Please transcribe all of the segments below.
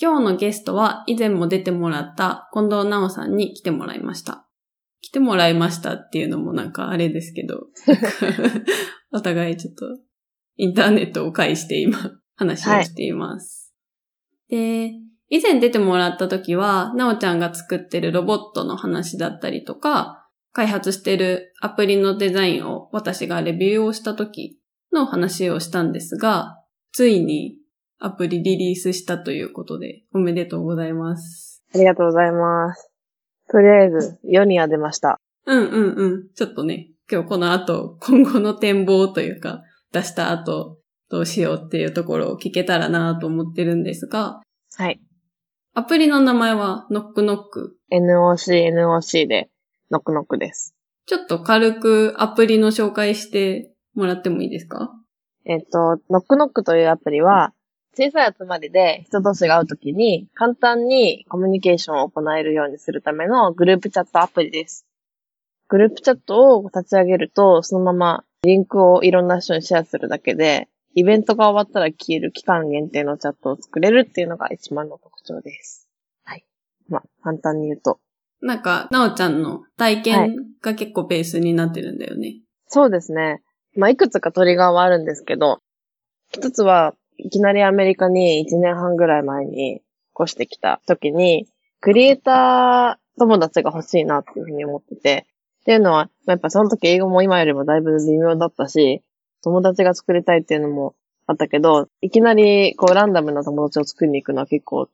今日のゲストは以前も出てもらった近藤直さんに来てもらいました。来てもらいましたっていうのもなんかあれですけど、お互いちょっとインターネットを介して今話をしています。で、以前出てもらった時は、なおちゃんが作ってるロボットの話だったりとか、開発してるアプリのデザインを私がレビューをした時の話をしたんですが、ついにアプリリリースしたということで、おめでとうございます。ありがとうございます。とりあえず、世には出ました。うんうんうん。ちょっとね、今日この後、今後の展望というか、出した後、どうしようっていうところを聞けたらなと思ってるんですが、はい。アプリの名前はノックノック。NOC、NOC で、ノックノックです。ちょっと軽くアプリの紹介してもらってもいいですか？えっと、ノックノックというアプリは、小さい集まりで人同士が会うときに簡単にコミュニケーションを行えるようにするためのグループチャットアプリです。グループチャットを立ち上げると、そのままリンクをいろんな人にシェアするだけで、イベントが終わったら消える期間限定のチャットを作れるっていうのが一番の特徴です。はい。まあ、簡単に言うと。なんか、なおちゃんの体験が結構ベースになってるんだよね。そうですね。まあ、いくつかトリガーはあるんですけど、一つはいきなりアメリカに1年半ぐらい前に越してきた時に、クリエイター友達が欲しいなっていうふうに思ってて、っていうのは、やっぱその時英語も今よりもだいぶ微妙だったし、友達が作りたいっていうのもあったけど、いきなりこうランダムな友達を作りに行くのは結構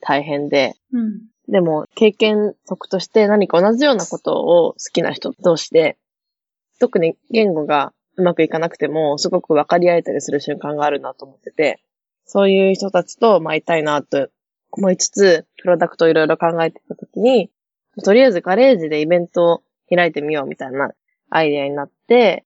大変で、うん。でも、経験則として何か同じようなことを好きな人同士で、特に言語がうまくいかなくても、すごく分かり合えたりする瞬間があるなと思ってて、そういう人たちと、まあ、いたいなと思いつつ、プロダクトをいろいろ考えてたときに、とりあえずガレージでイベントを開いてみようみたいなアイデアになって、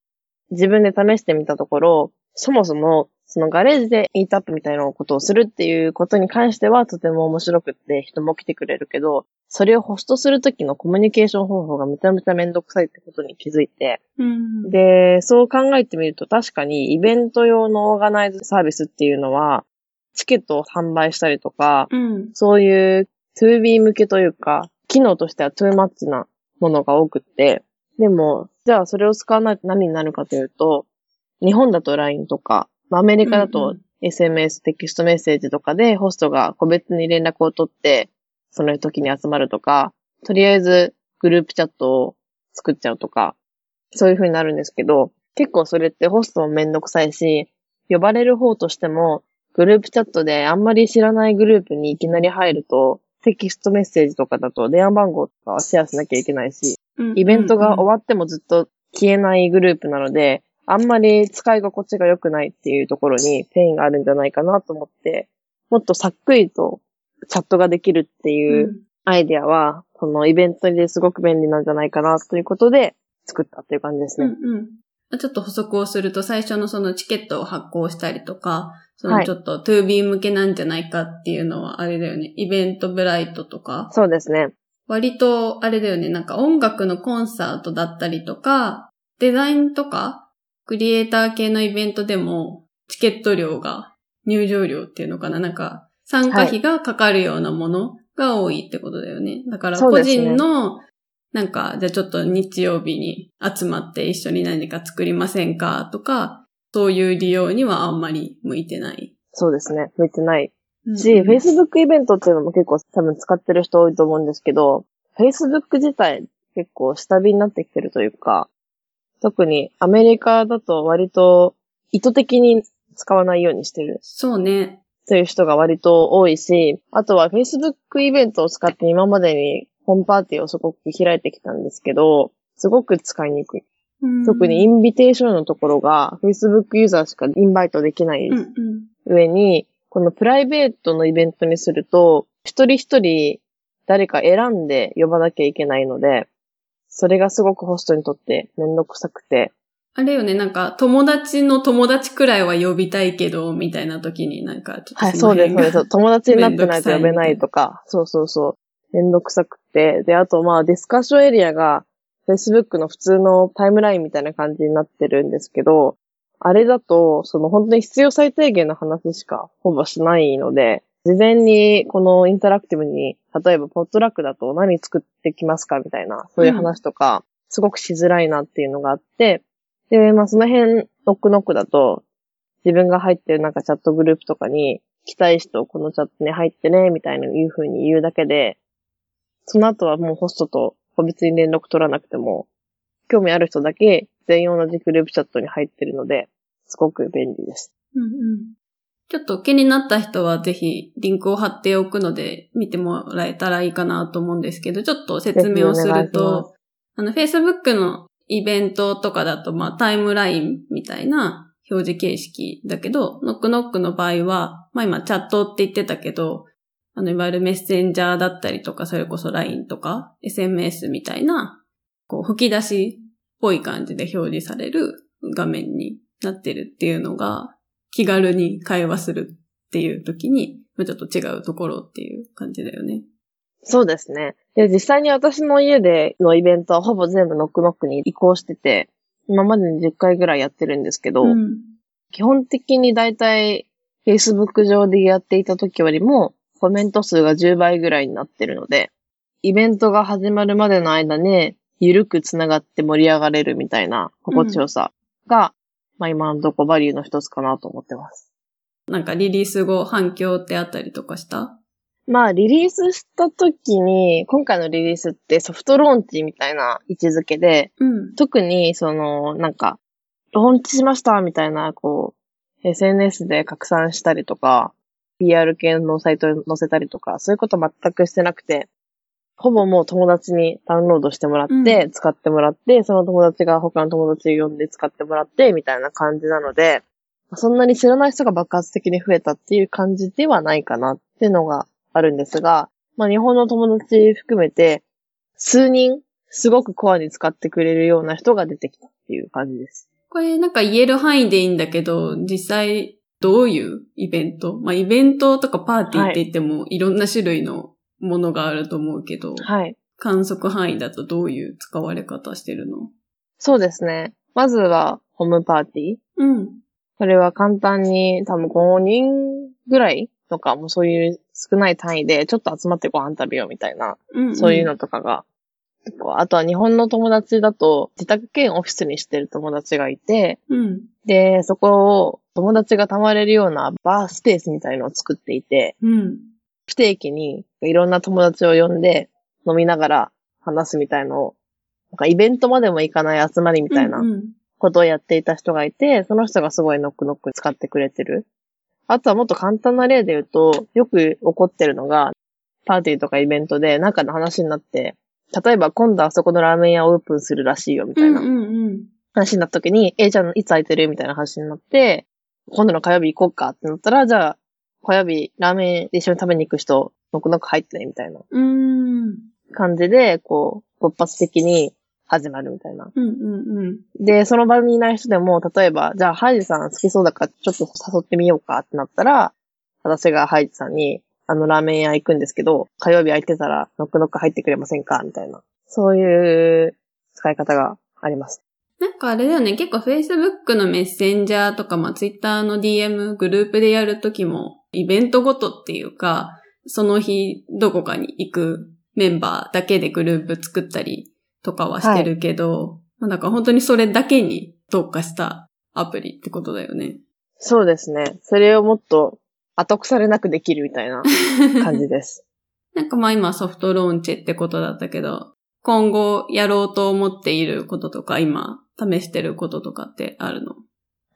自分で試してみたところ、そもそも、そのガレージでイートアップみたいなことをするっていうことに関してはとても面白くって人も来てくれるけど、それをホストするときのコミュニケーション方法がめちゃめちゃめんどくさいってことに気づいて、うん。で、そう考えてみると確かにイベント用のオーガナイズサービスっていうのは、チケットを販売したりとか、うん。そういう 2B 向けというか、機能としては too much なものが多くって、でも、じゃあそれを使わないと何になるかというと、日本だと LINE とか、まあアメリカだうんとう SMS、テキストメッセージとかでホストが個別に連絡を取って、その時に集まるとか、とりあえずグループチャットを作っちゃうとか、そういう風になるんですけど、結構それってホストもめんどくさいし、呼ばれる方としても、グループチャットであんまり知らないグループにいきなり入ると、テキストメッセージとかだと電話番号とかはシェアしなきゃいけないし、イベントが終わってもずっと消えないグループなので、あんまり使い心地が良くないっていうところに pain があるんじゃないかなと思って、もっとさっくりとチャットができるっていうアイデアは、このイベントですごく便利なんじゃないかなということで作ったっていう感じですね。うんうん。ちょっと補足をすると、最初のそのチケットを発行したりとか、そのはいちょっと 2B 向けなんじゃないかっていうのはあれだよね。イベントブライトとか、そうですね。割とあれだよね。なんか音楽のコンサートだったりとか、デザインとか、クリエイター系のイベントでも、チケット料が、入場料っていうのかななんか、参加費がかかるようなものが多いってことだよね。だから個人の、なんか、じゃあちょっと日曜日に集まって一緒に何か作りませんかとか、そういう利用にはあんまり向いてない。そうですね。向いてないうんし、Facebook イベントっていうのも結構多分使ってる人多いと思うんですけど、Facebook 自体結構下火になってきてるというか、特にアメリカだと割と意図的に使わないようにしてるそうね。という人が割と多いし、あとは Facebook イベントを使って今までにホームパーティーをすごく開いてきたんですけど、すごく使いにくい。特にインビテーションのところが Facebook ユーザーしかインバイトできないうんうん。上に、このプライベートのイベントにすると、一人一人誰か選んで呼ばなきゃいけないので、それがすごくホストにとってめんどくさくて、あれよね、なんか、友達の友達くらいは呼びたいけど、みたいな時になんか、ちょっとはい、そうです、そうです。友達になってないと呼べないとか、そうそうそう。めんどくさくて。で、あとまあ、ディスカッションエリアが、Facebook の普通のタイムラインみたいな感じになってるんですけど、あれだと、その本当に必要最低限の話しかほぼしないので、事前にこのインタラクティブに、例えばポットラックだと何作ってきますかみたいな、そういう話とか、すごくしづらいなっていうのがあって、で、まあその辺、ノックノックだと、自分が入ってるなんかチャットグループとかに、来たい人このチャットに入ってね、みたいないう風に言うだけで、その後はもうホストと個別に連絡取らなくても、興味ある人だけ全員同じグループチャットに入ってるので、すごく便利です。うんうん。ちょっと気になった人はぜひリンクを貼っておくので見てもらえたらいいかなと思うんですけど、ちょっと説明をすると、あの、Facebook のイベントとかだと、まあ、タイムラインみたいな表示形式だけど、ノックノックの場合は、まあ今チャットって言ってたけど、あの、いわゆるメッセンジャーだったりとか、それこそ LINE とか、SMS みたいな、こう、吹き出しっぽい感じで表示される画面になってるっていうのが、気軽に会話するっていう時に、まあちょっと違うところっていう感じだよね。そうですね。で、実際に私の家でのイベントはほぼ全部ノックノックに移行してて、今までに10回ぐらいやってるんですけど、うん。基本的にだいたい Facebook 上でやっていた時よりもコメント数が10倍ぐらいになってるので、イベントが始まるまでの間にゆるくつながって盛り上がれるみたいな心地よさが、まあ今のとこバリューの一つかなと思ってます。なんかリリース後反響ってあったりとかした？まあリリースした時に、今回のリリースってソフトローンチみたいな位置づけで、うん。特に、その、なんか、ローンチしましたみたいな、こう、SNS で拡散したりとか、PR 系のサイトに載せたりとか、そういうこと全くしてなくて、ほぼもう友達にダウンロードしてもらって、う使ってもらって、その友達が他の友達を呼んで使ってもらって、みたいな感じなので、そんなに知らない人が爆発的に増えたっていう感じではないかなっていうのがあるんですが、まあ日本の友達含めて、数人、すごくコアに使ってくれるような人が出てきたっていう感じです。これなんか言える範囲でいいんだけど、実際どういうイベント？まあイベントとかパーティーって言ってもいろんな種類のものがあると思うけど、はい。観測範囲だとどういう使われ方してるの？そうですね。まずは、ホームパーティー。うん。それは簡単に、多分5人ぐらいとか、もうそういう少ない単位で、ちょっと集まってご飯食べようみたいな、うん、うん。そういうのとかが。あとは日本の友達だと、自宅兼オフィスにしてる友達がいて、うん。で、そこを友達が泊まれるようなバースペースみたいのを作っていて、うん。不定期にいろんな友達を呼んで飲みながら話すみたいのを、なんかイベントまでも行かない集まりみたいなうんうんことをやっていた人がいて、その人がすごいノックノック使ってくれてる。あとはもっと簡単な例で言うと、よく起こってるのが、パーティーとかイベントでなんかの話になって、例えば今度あそこのラーメン屋オープンするらしいよみたいなうんうんうん。話になった時に、え、じゃあいつ空いてるみたいな話になって、今度の火曜日行こうかってなったら、じゃあ火曜日ラーメン一緒に食べに行く人、ノックノック入ってねみたいなうーん。感じで、こう、突発的に始まるみたいな。うんうんうん。で、その場にいない人でも、例えば、じゃあ、ハイジさん好きそうだから、ちょっと誘ってみようかってなったら、私がハイジさんに、あの、ラーメン屋行くんですけど、火曜日空いてたら、ノックノック入ってくれませんかみたいな。そういう使い方があります。なんかあれだよね、結構 Facebook のメッセンジャーとか、まあ Twitter の DM グループでやるときも、イベントごとっていうか、その日どこかに行くメンバーだけでグループ作ったりとかはしてるけど、まあだから本当にそれだけに特化したアプリってことだよね。そうですね。それをもっと後腐れなくできるみたいな 感じです。なんかまあ今ソフトローンチってことだったけど、今後やろうと思っていることとか、今試してることとかってあるの？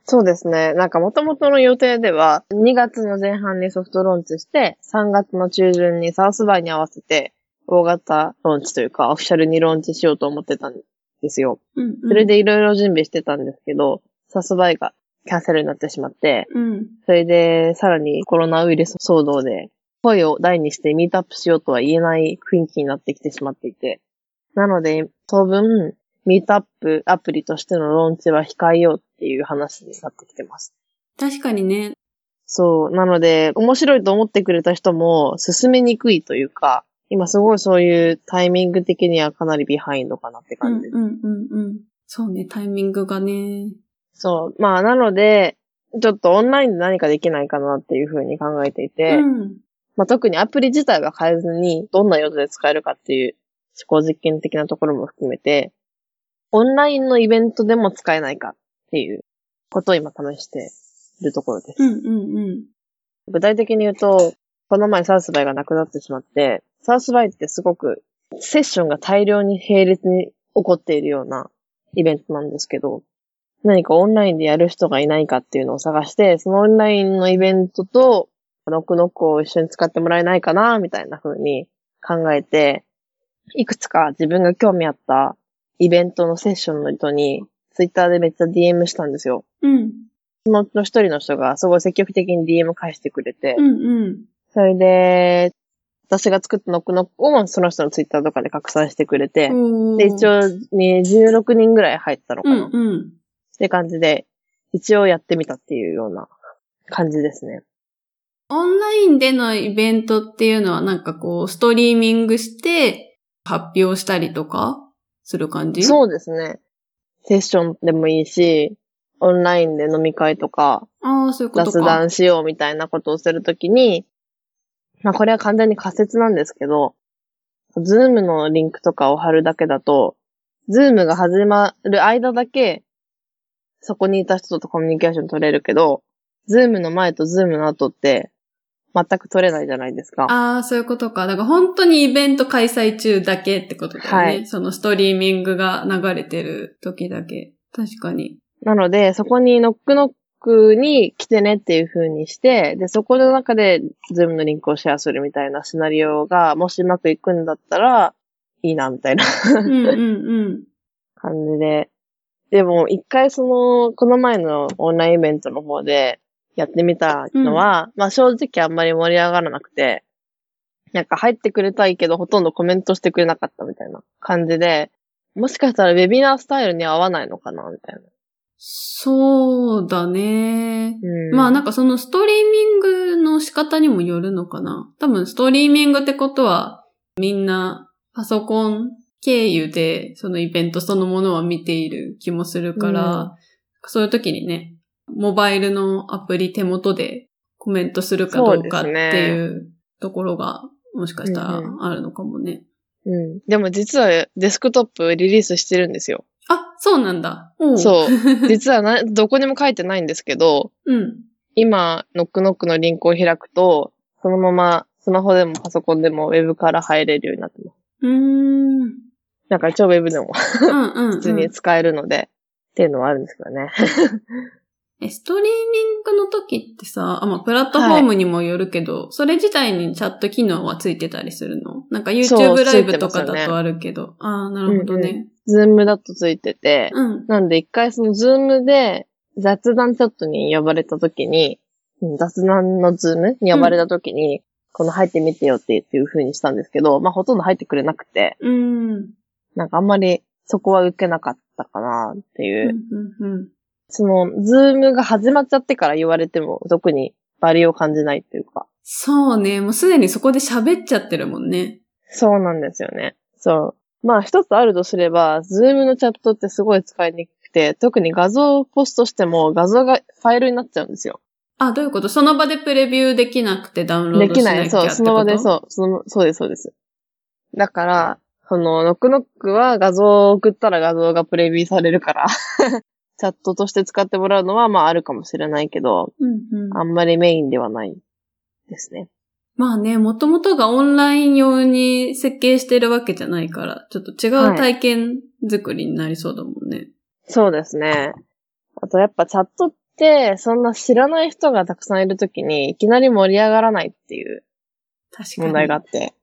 そうですね。なんか元々の予定では、2月の前半にソフトローンチして、3月の中旬にサウスバイに合わせて、大型ローンチというか、オフィシャルにローンチしようと思ってたんですよ。うん、うん。それでいろいろ準備してたんですけど、サウスバイがキャンセルになってしまって、うん。それでさらにコロナウイルス騒動で、声を大にしてミートアップしようとは言えない雰囲気になってきてしまっていて。なので、当分、ミートアップアプリとしてのローンチは控えようっていう話になってきてます。確かにね。そう。なので、面白いと思ってくれた人も進めにくいというか、今すごいそういうタイミング的にはかなり behind かなってうん感じです。うんうんうん。そうね、タイミングがね。そう。まあ、なので、ちょっとオンラインで何かできないかなっていうふうに考えていて、うん。まあ、特にアプリ自体は変えずに、どんな用途で使えるかっていう思考実験的なところも含めて、オンラインのイベントでも使えないかっていうことを今試しているところです。うんうんうん。具体的に言うと、この前サウスバイがなくなってしまって、サウスバイってすごくセッションが大量に並列に起こっているようなイベントなんですけど、何かオンラインでやる人がいないかっていうのを探して、そのオンラインのイベントとノックノックを一緒に使ってもらえないかな、みたいな風に考えて、いくつか自分が興味あったイベントのセッションの人に、ツイッターでめっちゃ DM したんですよ。うん。その一人の人がすごい積極的に DM 返してくれて、うんうん。それで、私が作ったノックノックをその人のツイッターとかで拡散してくれて、で、一応、ね、16人ぐらい入ったのかうな、っんうん。て感じで、一応やってみたっていうような感じですね。オンラインでのイベントっていうのはなんかこう、ストリーミングして発表したりとかする感じ？う。そうですね。セッションでもいいし、オンラインで飲み会とか、ああ、そういうことか。雑談しようみたいなことをするときに、まあこれは完全に仮説なんですけど、ズームのリンクとかを貼るだけだと、ズームが始まる間だけ、そこにいた人とコミュニケーション取れるけど、ズームの前とズームの後って、全く取れないじゃないですか。ああ、そういうことか。だから本当にイベント開催中だけってことだよね。はいそのストリーミングが流れてる時だけ。確かに。なので、そこにノックノックに来てねっていう風にして、で、そこの中でズームのリンクをシェアするみたいなシナリオが、もしうまくいくんだったら、いいな、みたいなうんうんうん。感じで。でも、一回その、この前のオンラインイベントの方でやってみたのは、まあ正直あんまり盛り上がらなくて、なんか入ってくれたいけどほとんどコメントしてくれなかったみたいな感じで、もしかしたらウェビナースタイルに合わないのかなみたいな。そうだね。うん、まあなんかそのストリーミングの仕方にもよるのかな。多分ストリーミングってことはみんなパソコン経由でそのイベントそのものは見ている気もするから、うんそういう時にね、モバイルのアプリ手元でコメントするかどうかっていうところがもしかしたらあるのかもね。うん。でも実はデスクトップリリースしてるんですよ。あ、そうなんだ。おうそう。実はな、どこにも書いてないんですけど、うん。今、ノックノックのリンクを開くと、そのままスマホでもパソコンでもウェブから入れるようになってます。うーん。うんだから超ウェブでも。普通に使えるので、っていうのはあるんですけどね。え、ストリーミングの時ってさ、あ、まあ、プラットフォームにもよるけど、それ自体にチャット機能はついてたりするの？なんか YouTube ライブとかだとあるけど。ああ、なるほどね。ズームだとついてて、うん。なんで一回そのズームで雑談チャットに呼ばれた時に、うん雑談のズームに呼ばれた時に、この入ってみてよっていう風にしたんですけど、まあほとんど入ってくれなくて、うーん。なんかあんまりそこは受けなかったかなっていうう。んうんうんその、ズームが始まっちゃってから言われても特にバリューを感じないっていうか。そうね。もうすでにそこで喋っちゃってるもんね。そうなんですよね。そう。まあ一つあるとすれば、ズームのチャットってすごい使いにくくて、特に画像をポストしても画像がファイルになっちゃうんですよ。あ、どういうこと？その場でプレビューできなくてダウンローできない。ドしなきゃってことそう、その場でそう、その、そうです、そうです。だから、その、ノックノックは画像を送ったら画像がプレビューされるから、チャットとして使ってもらうのは、まああるかもしれないけど、うんうん。あんまりメインではないですね。まあね、もともとがオンライン用に設計してるわけじゃないから、ちょっと違う体験作りになりそうだもんね。そうですね。あとやっぱチャットって、そんな知らない人がたくさんいるときに、いきなり盛り上がらないっていう。問題があって、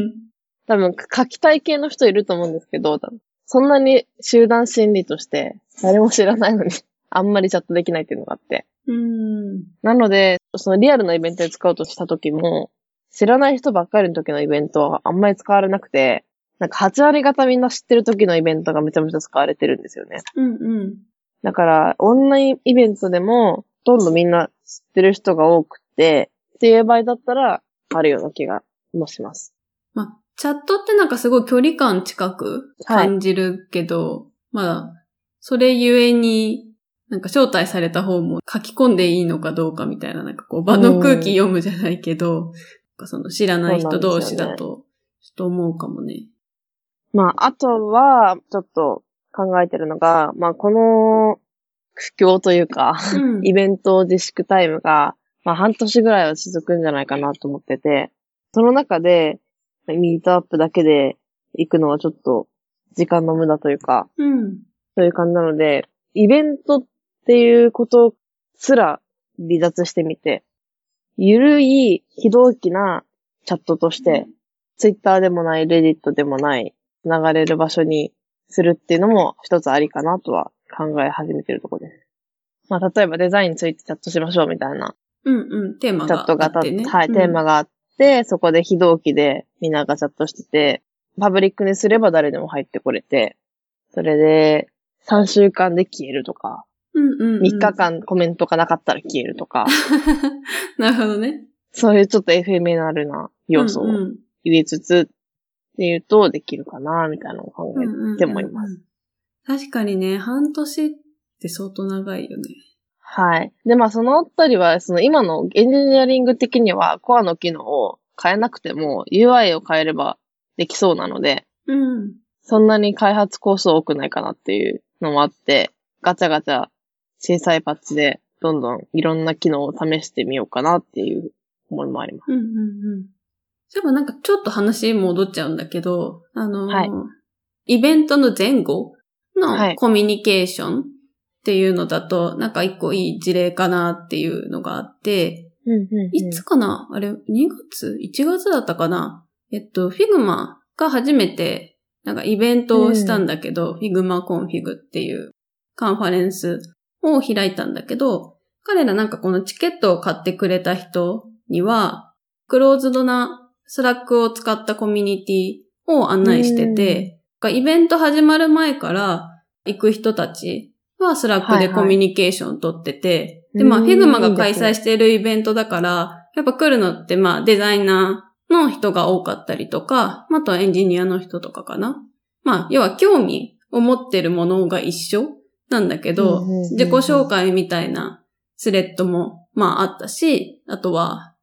多分書きたい系の人いると思うんですけど、多分そんなに集団心理として、誰も知らないのに、あんまりチャットできないっていうのがあって。うーん。なので、そのリアルなイベントで使おうとした時も、知らない人ばっかりの時のイベントはあんまり使われなくて、なんか8割方みんな知ってる時のイベントがめちゃめちゃ使われてるんですよね。うんうん。だから、オンラインイベントでも、ほとんどみんな知ってる人が多くて、っていう場合だったら、あるような気がもします。まあ、チャットってなんかすごい距離感近く感じるけど、まあ、それゆえに、なんか招待された方も書き込んでいいのかどうかみたいな、なんかこう場の空気読むじゃないけど、その知らない人同士だと、ちょっと思うかもね。まあ、あとは、ちょっと考えてるのが、まあ、この苦境というか、うん。イベント自粛タイムが、まあ、半年ぐらいは続くんじゃないかなと思ってて、その中で、ミートアップだけで行くのはちょっと時間の無駄というか、うん。そういう感じなので、イベントっていうことすら離脱してみて、ゆるい、非同期なチャットとして、ツイッターでもない、レディットでもない、流れる場所にするっていうのも一つありかなとは考え始めてるところです。まあ、例えばデザインについてチャットしましょうみたいなうんうん。テーマチャがットが。はい、うんテーマがあって、そこで非同期でみんながチャットしてて、パブリックにすれば誰でも入ってこれて、それで3週間で消えるとか、うんうんうん。3日間コメントがなかったら消えるとか、なるほどね。そういうちょっと FMNR な要素をうんうん入れつつ、っていうとできるかな、みたいなのを考えてもいます。うんうんうん確かにね、半年って相当長いよね。はい。で、まあそのあたりは、その今のエンジニアリング的にはコアの機能を変えなくても UI を変えればできそうなので、うん。そんなに開発コース多くないかなっていうのもあって、ガチャガチャ小さいパッチでどんどんいろんな機能を試してみようかなっていう思いもあります。うんうんうん。そういえばなんかちょっと話戻っちゃうんだけど、あのーはいイベントの前後はいのコミュニケーションっていうのだと、なんか一個いい事例かなっていうのがあって、うんうんうん。いつかな？あれ、2月 ?1 月だったかな？えっと、Figma が初めて、なんかイベントをしたんだけど、Figma Config っていうカンファレンスを開いたんだけど、彼らなんかこのチケットを買ってくれた人には、クローズドなスラックを使ったコミュニティを案内してて、イベント始まる前から行く人たちはスラックでコミュニケーション取ってて、で、まあ、うんフィグマが開催しているイベントだから、やっぱ来るのってまあ、デザイナーの人が多かったりとか、あとはエンジニアの人とかかな。まあ、要は興味を持ってるものが一緒なんだけど、自己紹介みたいなスレッドもまああったし、あとは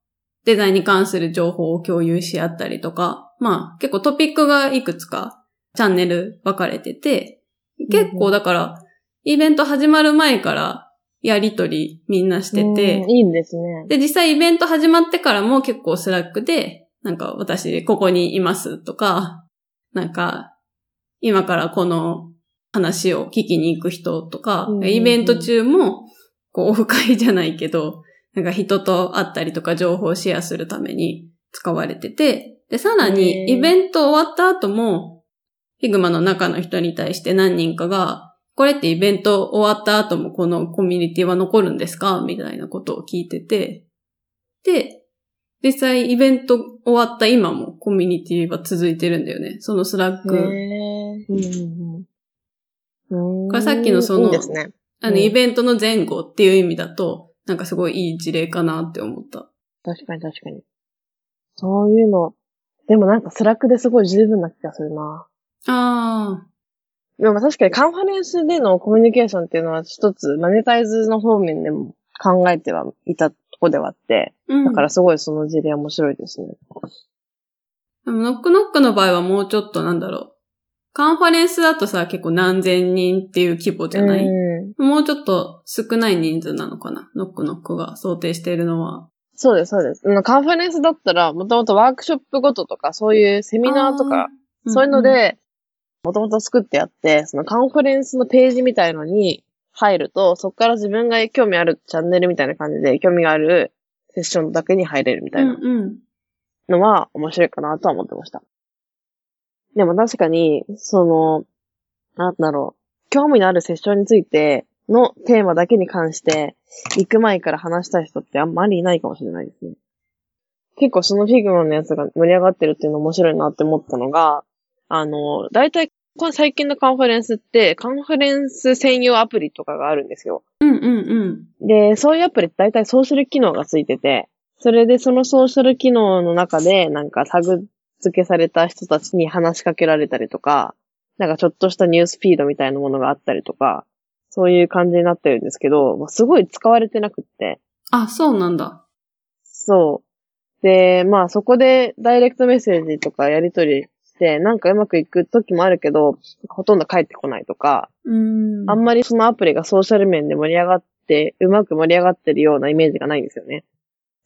デザインに関する情報を共有し合ったりとか、まあ結構トピックがいくつかチャンネル分かれてて、結構だから、イベント始まる前からやりとりみんなしてて。うん、いいんですね。で、実際イベント始まってからも結構スラックで、なんか私ここにいますとか、なんか今からこの話を聞きに行く人とか、イベント中もこうオフ会じゃないけど、なんか人と会ったりとか情報をシェアするために使われてて、で、さらにイベント終わった後も、フィグマの中の人に対して何人かが、これってイベント終わった後もこのコミュニティは残るんですか？みたいなことを聞いてて。で、実際イベント終わった今もコミュニティは続いてるんだよね。そのスラック。これさっきのそのいいね。あの、うんイベントの前後っていう意味だと、なんかすごいいい事例かなって思った。確かに確かに。そういうの。でもなんか Slack ですごい十分な気がするな。ああ。でも確かにカンファレンスでのコミュニケーションっていうのは一つマネタイズの方面でも考えてはいたとこではあって、うん。だからすごいその事例面白いですね。でも Knock Knock の場合はもうちょっとなんだろう。カンファレンスだとさ、結構何千人っていう規模じゃない、うんもうちょっと少ない人数なのかな？ノックノックが想定しているのは。そうです、そうです。うんカンファレンスだったら、もともとワークショップごととか、そういうセミナーとか、そういうので、もともと作ってあって、そのカンファレンスのページみたいのに入ると、そこから自分が興味あるチャンネルみたいな感じで、興味があるセッションだけに入れるみたいな。のは面白いかなとは思ってました。でも確かに、その、なんだろう、興味のあるセッションについてのテーマだけに関して、行く前から話したい人ってあんまりいないかもしれないですね。結構その Figma のやつが盛り上がってるっていうの面白いなって思ったのが、あの、大体、この最近のカンファレンスって、カンファレンス専用アプリとかがあるんですよ。うんうんうん。で、そういうアプリって大体ソーシャル機能がついてて、それでそのソーシャル機能の中で、なんかタグ付けされた人たちに話しかけられたりとか、なんかちょっとしたニュースフィードみたいなものがあったりとか、そういう感じになってるんですけど、まあすごい使われてなくって、あ、そうなんだ。そう。で、まあそこでダイレクトメッセージとかやり取りなんかうまくいく時もあるけど、ほとんど返ってこないとか、うん。あんまりそのアプリがソーシャル面で盛り上がって、うまく盛り上がってるようなイメージがないんですよね。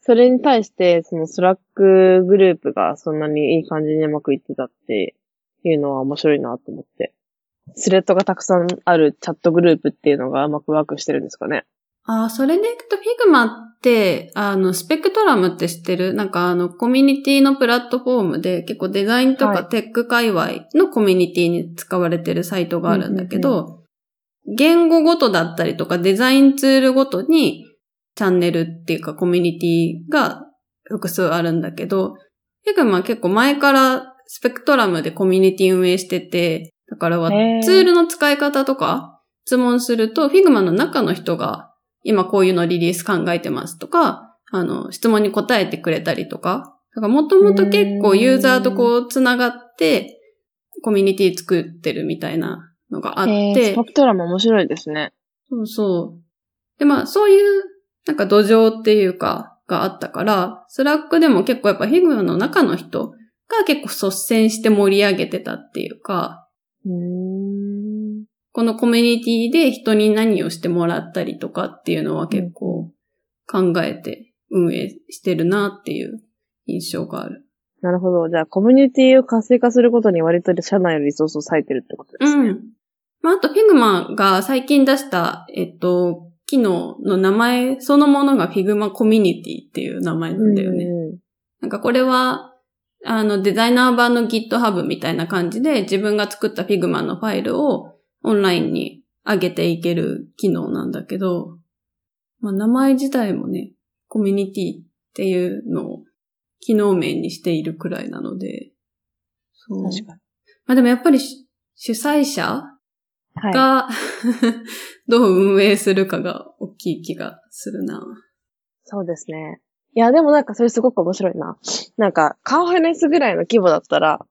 それに対して、その Slack グループがそんなにいい感じにうまくいってたっていうのは面白いなと思って。スレッドがたくさんあるチャットグループっていうのがうまくワークしてるんですかね。ああ、それでいくと、フィグマって、あの、スペクトラムって知ってる？なんかあの、コミュニティのプラットフォームで、結構デザインとはい。かテック界隈のコミュニティに使われてるサイトがあるんだけど、言語ごとだったりとかデザインツールごとに、チャンネルっていうかコミュニティが複数あるんだけど、 Figma は結構前から Spectrum でコミュニティ運営してて、だからはツールの使い方とか質問すると、 Figma の中の人が今こういうのリリース考えてますとか、あの、質問に答えてくれたりとか、だからもともと結構ユーザーとこう繋がって、コミュニティ作ってるみたいなのがあってス、パクトラも面白いですね。そうそう。で、まあ、そういう、なんか土壌っていうか、があったから、 Slack でも結構やっぱ Figma の中の人が結構率先して盛り上げてたっていうか。このコミュニティで人に何をしてもらったりとかっていうのは結構考えて運営してるなっていう印象がある。なるほど。じゃあ、コミュニティを活性化することに割と社内のリソースを割いてるってことですね。うん。まあ、あと、 Figma が最近出した、えっと、機能の名前そのものが Figma コミュニティっていう名前なんだよね。うんなんかこれは、あの、デザイナー版の GitHub みたいな感じで自分が作った Figma のファイルをオンラインに上げていける機能なんだけど、まあ名前自体もね、コミュニティっていうのを機能名にしているくらいなので、そう。確かに。まあでもやっぱりし主催者はい。が、どう運営するかが大きい気がするな。そうですね。いや、でもなんかそれすごく面白いな。なんか、カンファレンスぐらいの規模だったら、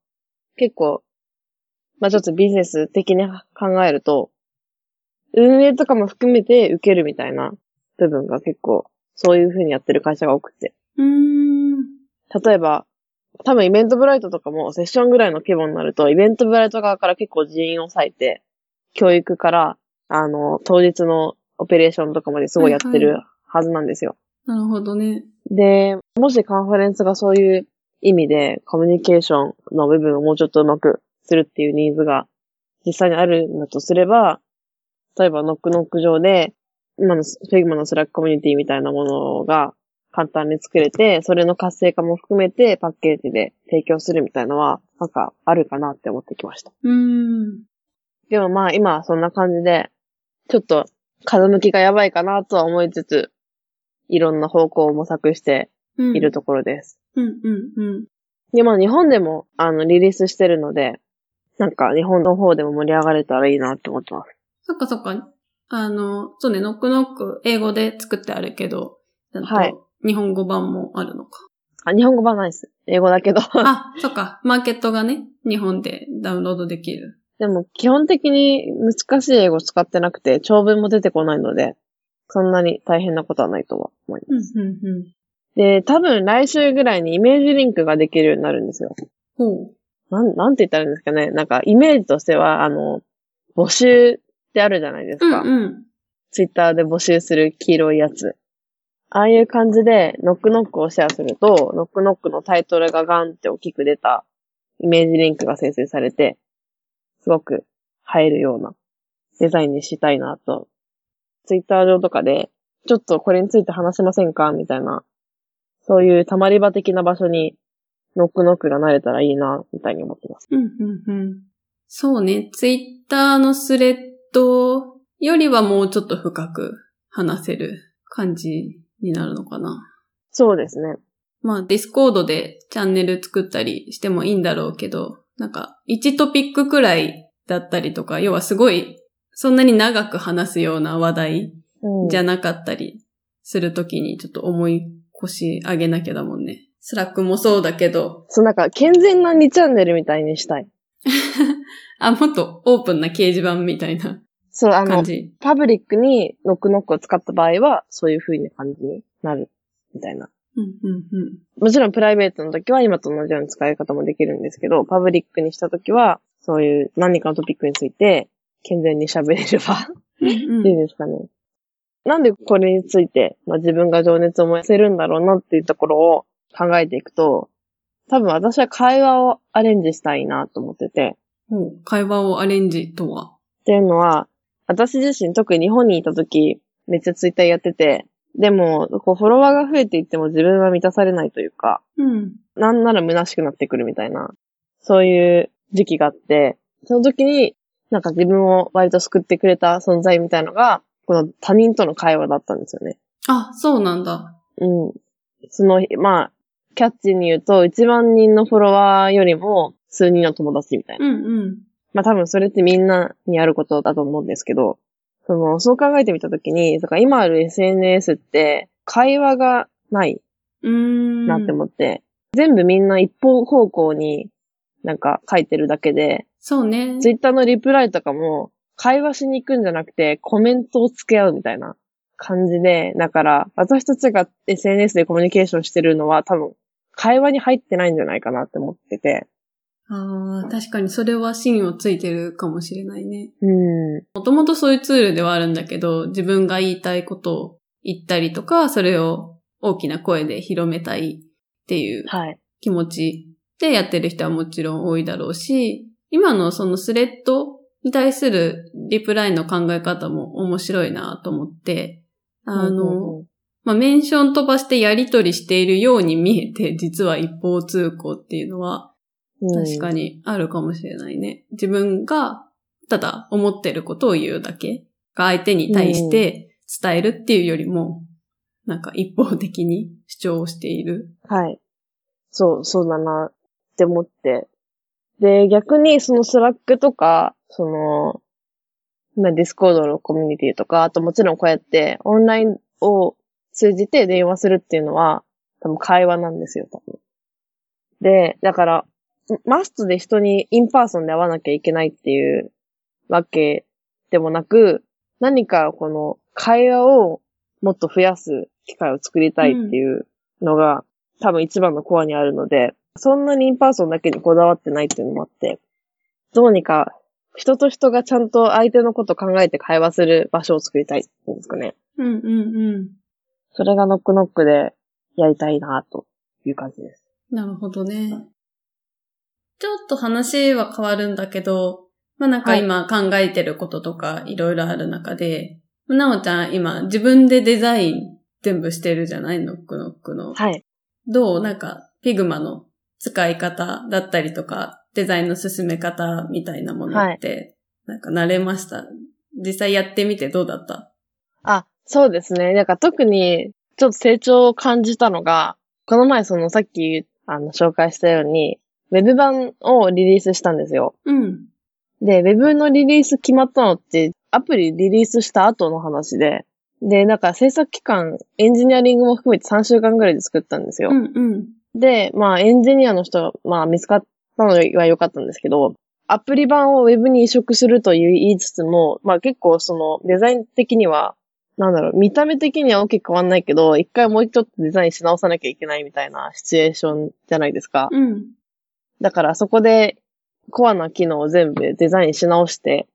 結構、まあちょっとビジネス的に考えると、運営とかも含めて受けるみたいな部分が結構、そういう風にやってる会社が多くて。うーん。例えば、多分 Eventbrite とかもセッションぐらいの規模になると、 Eventbrite 側から結構人員を割いて、教育から、あの、当日のオペレーションとかまですごいやってはいるはずなんですよ。なるほどね。で、もしカンファレンスがそういう意味でコミュニケーションの部分をもうちょっとうまくするっていうニーズが実際にあるんだとすれば、例えば Knock Knock 上で、今の Figma の Slack コミュニティみたいなものが簡単に作れて、それの活性化も含めてパッケージで提供するみたいなのは、なんかあるかなって思ってきました。うーん。でもまあ今はそんな感じで、ちょっと風向きがやばいかなとは思いつつ、いろんな方向を模索してうん。いるところです。うん、うん、うん。で、まあ日本でも、あの、リリースしてるので、なんか日本の方でも盛り上がれたらいいなって思ってます。そっかそっか。あの、そうね、ノックノック、英語で作ってあるけど、はい日本語版もあるのか。あ、日本語版ないです。英語だけど。あ、そっか。マーケットがね、日本でダウンロードできる。でも基本的に難しい英語使ってなくて、長文も出てこないので、そんなに大変なことはないとは思います。うん、うん、うん。で、多分来週ぐらいにイメージリンクができるようになるんですよ。ほう。なん、なんて言ったらいいんですかね。なんかイメージとしては、あの、募集ってあるじゃないですうん、か。うん。ツイッターで募集する黄色いやつ。ああいう感じで、ノックノックをシェアすると、ノックノックのタイトルがガンって大きく出たイメージリンクが生成されて、すごく映えるようなデザインにしたいなと。ツイッター上とかで、ちょっとこれについて話しませんかみたいな、そういうたまり場的な場所にノックノックがなれたらいいな、みたいに思ってます。うん、うん、うん。そうね、ツイッターのスレッドよりはもうちょっと深く話せる感じになるのかな。そうですね。まあ、 Discord でチャンネル作ったりしてもいいんだろうけど、なんか、1トピックくらいだったりとか、要はすごい、そんなに長く話すような話題うん、じゃなかったりするときにちょっと重い腰上げなきゃだもんね。 Slack もそうだけど、そう、なんか健全な2チャンネルみたいにしたい。あ、もっとオープンな掲示板みたいなそう、あの。パブリックにノックノックを使った場合は、そういう風な感じになる、みたいな。うん、うん、うん。もちろんプライベートの時は今と同じような使い方もできるんですけど、パブリックにした時は、そういう何かのトピックについて、健全に喋れればうんいいですかね。なんでこれについて、まあ、自分が情熱を燃やせるんだろうなっていうところを考えていくと、多分私は会話をアレンジしたいなと思ってて、ほう会話をアレンジとは？っていうのは、私自身特に日本にいた時、めっちゃツイッターやってて、でも、こうフォロワーが増えていっても自分は満たされないというか、うん。なんなら虚しくなってくるみたいな、そういう時期があって、その時に、なんか自分を割と救ってくれた存在みたいのが、この他人との会話だったんですよね。あ、そうなんだ。うん。その、まあ、キャッチに言うと、1万人のフォロワーよりも数人の友達みたいな。うん、うん。まあ多分それってみんなにあることだと思うんですけど、その、そう考えてみたときに、だから今ある SNS って会話がない。なって思って、全部みんな一方方向になんか書いてるだけで、そうね。ツイッターのリプライとかも会話しに行くんじゃなくてコメントを付け合うみたいな感じで、だから私たちが SNS でコミュニケーションしてるのは多分会話に入ってないんじゃないかなって思ってて、ああ、確かにそれは芯をついてるかもしれないね。うん、もともとそういうツールではあるんだけど、自分が言いたいことを言ったりとか、それを大きな声で広めたいっていうはい。気持ちでやってる人はもちろん多いだろうし、今のそのスレッドに対するリプライの考え方も面白いなと思って、あの、まあ、メンション飛ばしてやりとりしているように見えて、実は一方通行っていうのは確かに。にあるかもしれないね。自分がただ思ってることを言うだけが相手に対して伝えるっていうよりも、なんか一方的に主張をしている。はい。そう、そうだなって思って。で、逆にその Slack とか、その、まあ、 Discord のコミュニティとか、あともちろんこうやってオンラインを通じて電話するっていうのは、多分会話なんですよ、多分。で、だから、マストで人に in person で会わなきゃいけないっていうわけでもなく、何かこの会話をもっと増やす機会を作りたいっていうのが、多分一番のコアにあるので、そんなに in person だけにこだわってないっていうのもあって、どうにか人と人がちゃんと相手のこと考えて会話する場所を作りたいっていうんですかね。うんうんうん。それが Knock Knock でやりたいなという感じです。なるほどね。ちょっと話は変わるんだけど、まあなんか今考えてることとかいろいろある中で、なおちゃん今自分でデザイン全部してるじゃない？ Knock Knock の。はい。どう？なんか、 Figma の使い方だったりとか、デザインの進め方みたいなものって、なんか慣れました？実際やってみてどうだった？あ、そうですね。なんか特にちょっと成長を感じたのが、この前そのさっきあの紹介したように、ウェブ版をリリースしたんですよ。うん。で、ウェブのリリース決まったのって、アプリリリースした後の話で、で、なんか制作期間、エンジニアリングも含めて3週間ぐらいで作ったんですよ。うんうん。で、まあエンジニアの人が、まあ見つかったのは良かったんですけど、アプリ版をウェブに移植するという言いつつも、まあ結構そのデザイン的には、なんだろう、見た目的には大きく変わんないけど、一回もうちょっとデザインし直さなきゃいけないみたいなシチュエーションじゃないですか。うん。だからそこでコアな機能を全部デザインし直して、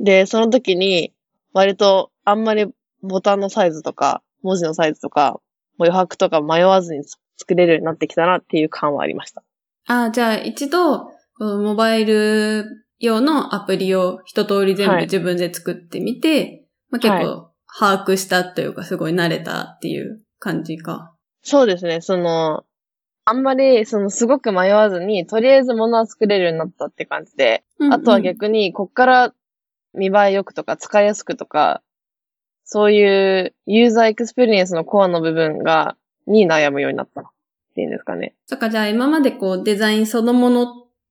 で、その時に割とあんまりボタンのサイズとか文字のサイズとか余白とか迷わずに作れるようになってきたなっていう感はありました。ああ、じゃあ一度、モバイル用のアプリを一通り全部はい自分で作ってみて、まあ、結構把握したというかすごい慣れたっていう感じか。そうですね、その、あんまり、その、すごく迷わずに、とりあえず物は作れるようになったって感じで、うんうんあとは逆に、こっから見栄えよくとか、使いやすくとか、そういうユーザーエクスペリエンスのコアの部分が、に悩むようになったっていうんですかね。そっか、じゃあ今までこうデザインそのもの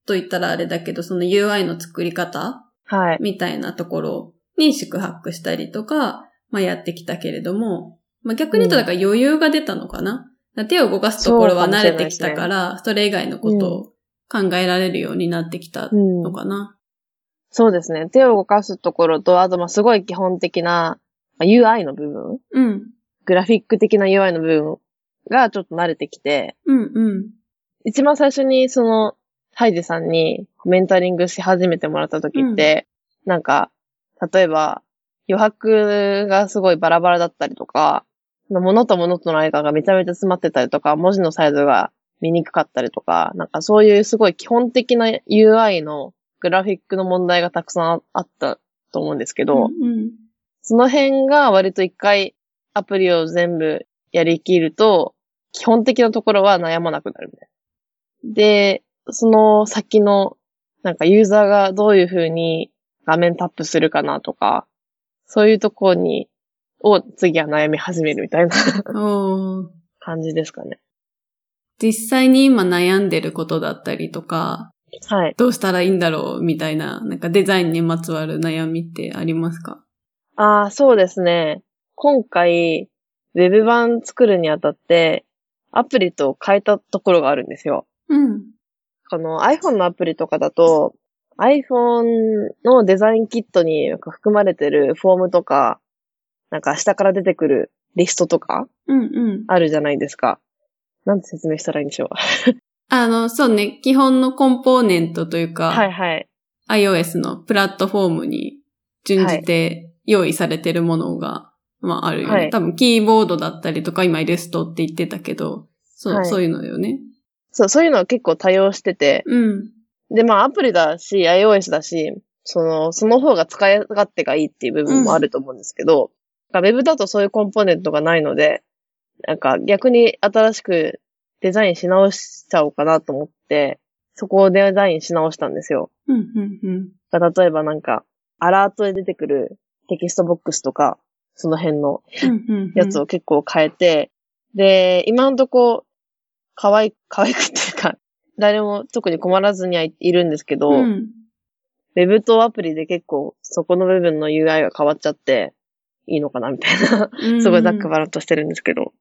と言ったらあれだけど、その UI の作り方はい。みたいなところに四苦八苦したりとか、まあやってきたけれども、まあ逆に言うとだから余裕が出たのかな、手を動かすところは慣れてきたから、それ以外のことを考えられるようになってきたうんのかな。そうですね。手を動かすところと、あと、まあ、すごい基本的な、まあ UI の部分うん。グラフィック的な UI の部分がちょっと慣れてきて、うんうん。一番最初にその、ハイジさんにメンタリングし始めてもらった時って、なんか、例えば、余白がすごいバラバラだったりとか、物と物との間がめちゃめちゃ詰まってたりとか、文字のサイズが見にくかったりとか、なんかそういうすごい基本的な UI のグラフィックの問題がたくさんあったと思うんですけど、うんその辺が割と一回アプリを全部やりきると、基本的なところは悩まなくなるみたいな。で、その先の、なんかユーザーがどういう風に画面タップするかなとか、そういうところに、を次は悩み始めるみたいな感じですかね。実際に今悩んでることだったりとか、はい。どうしたらいいんだろうみたいな、なんかデザインにまつわる悩みってありますか？ああ、そうですね。今回、ウェブ版作るにあたって、アプリと変えたところがあるんですよ。うん。この iPhone のアプリとかだと、iPhone のデザインキットになんか含まれてるフォームとか、なんか下から出てくるリストとかうんうん。あるじゃないですか。なんて説明したらいいんでしょう。あの、そうね、基本のコンポーネントというか、はいはい。iOS のプラットフォームに準じて用意されてるものが、まああるよね、はい多分キーボードだったりとか、今イラストって言ってたけど、そう、はいそういうのよね。そう、そういうのは結構多用してて、うん。で、まあアプリだし、iOS だし、その、その方が使い勝手がいいっていう部分もあると思うんですけど、ウェブだとそういうコンポーネントがないので、なんか逆に新しくデザインし直しちゃおうかなと思って、そこをデザインし直したんですよ。うん、うん、うん。例えばなんか、アラートで出てくるテキストボックスとか、その辺のやつを結構変えて、で、今んとこ、可愛い、可愛くっていうか、誰も特に困らずにはいいるんですけど、うん。ウェブとアプリで結構そこの部分の UI が変わっちゃっていいのかなみたいな、うんすごいざっくばらっとしてるんですけど。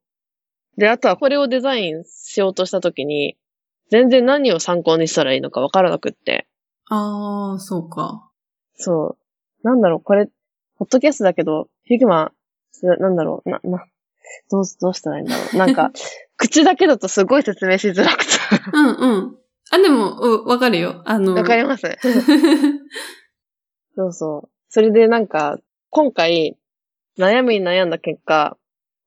で、あとはこれをデザインしようとしたときに、全然何を参考にしたらいいのかわからなくって。ああ、そうか。そう。なんだろう、これ、ポッドキャストだけど、 Figma、すなんだろう、な、な、どう、どうしたらいいんだろう。なんか、口だけだとすごい説明しづらくて。うんうん。あ、でも、うわかるよ。あの、わかります そうそう。それでなんか、今回、悩みに悩んだ結果、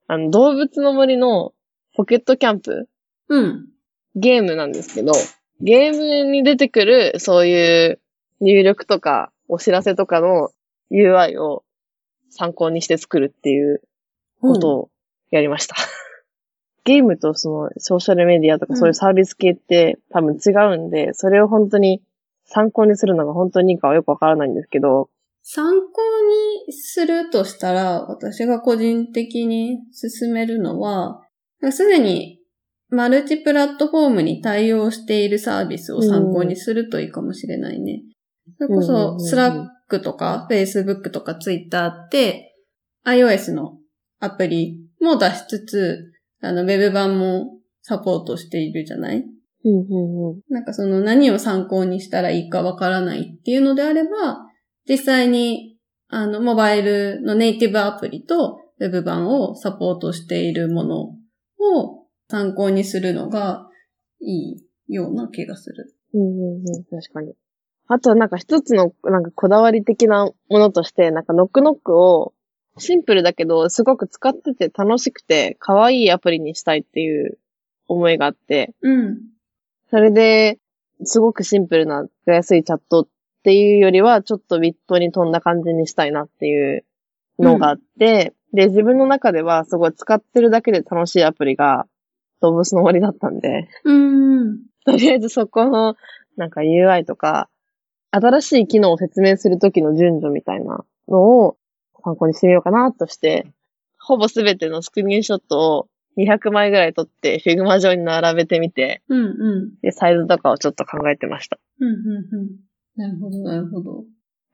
あの、動物の森のポケットキャンプうん。ゲームなんですけど、ゲームに出てくるそういう入力とかお知らせとかの UI を参考にして作るっていうことをやりました。ゲームとそのソーシャルメディアとかそういうサービス系って多分違うんで、それを本当に参考にするのが本当にいいかはよくわからないんですけど、参考にするとしたら、私が個人的に勧めるのは、すでにマルチプラットフォームに対応しているサービスを参考にするといいかもしれないね。それこうんうんうんそ、うん Slack とか、Facebook とか Twitter って、iOS のアプリも出しつつ、あの、ウェブ版もサポートしているじゃない？うんうんうんなんかその何を参考にしたらいいかわからないっていうのであれば、実際に、あの、モバイルのネイティブアプリとウェブ版をサポートしているものを参考にするのがいいような気がする。うんうんうん、確かに。あとはなんか一つのなんかこだわり的なものとして、なんかノックノックをシンプルだけどすごく使ってて楽しくて可愛いアプリにしたいっていう思いがあって、うん。それで、すごくシンプルな、使いやすいチャットっていうよりは、ちょっとビットに飛んだ感じにしたいなっていうのがあって、で、自分の中ではすごい使ってるだけで楽しいアプリが動物の森だったんで、うん。とりあえずそこの、なんか UI とか、新しい機能を説明するときの順序みたいなのを参考にしてみようかなとして、ほぼすべてのスクリーンショットを200枚ぐらい撮って、 Figma 上に並べてみて、うん。うん。で、サイズとかをちょっと考えてました。うん。うん。なるほど、なるほど。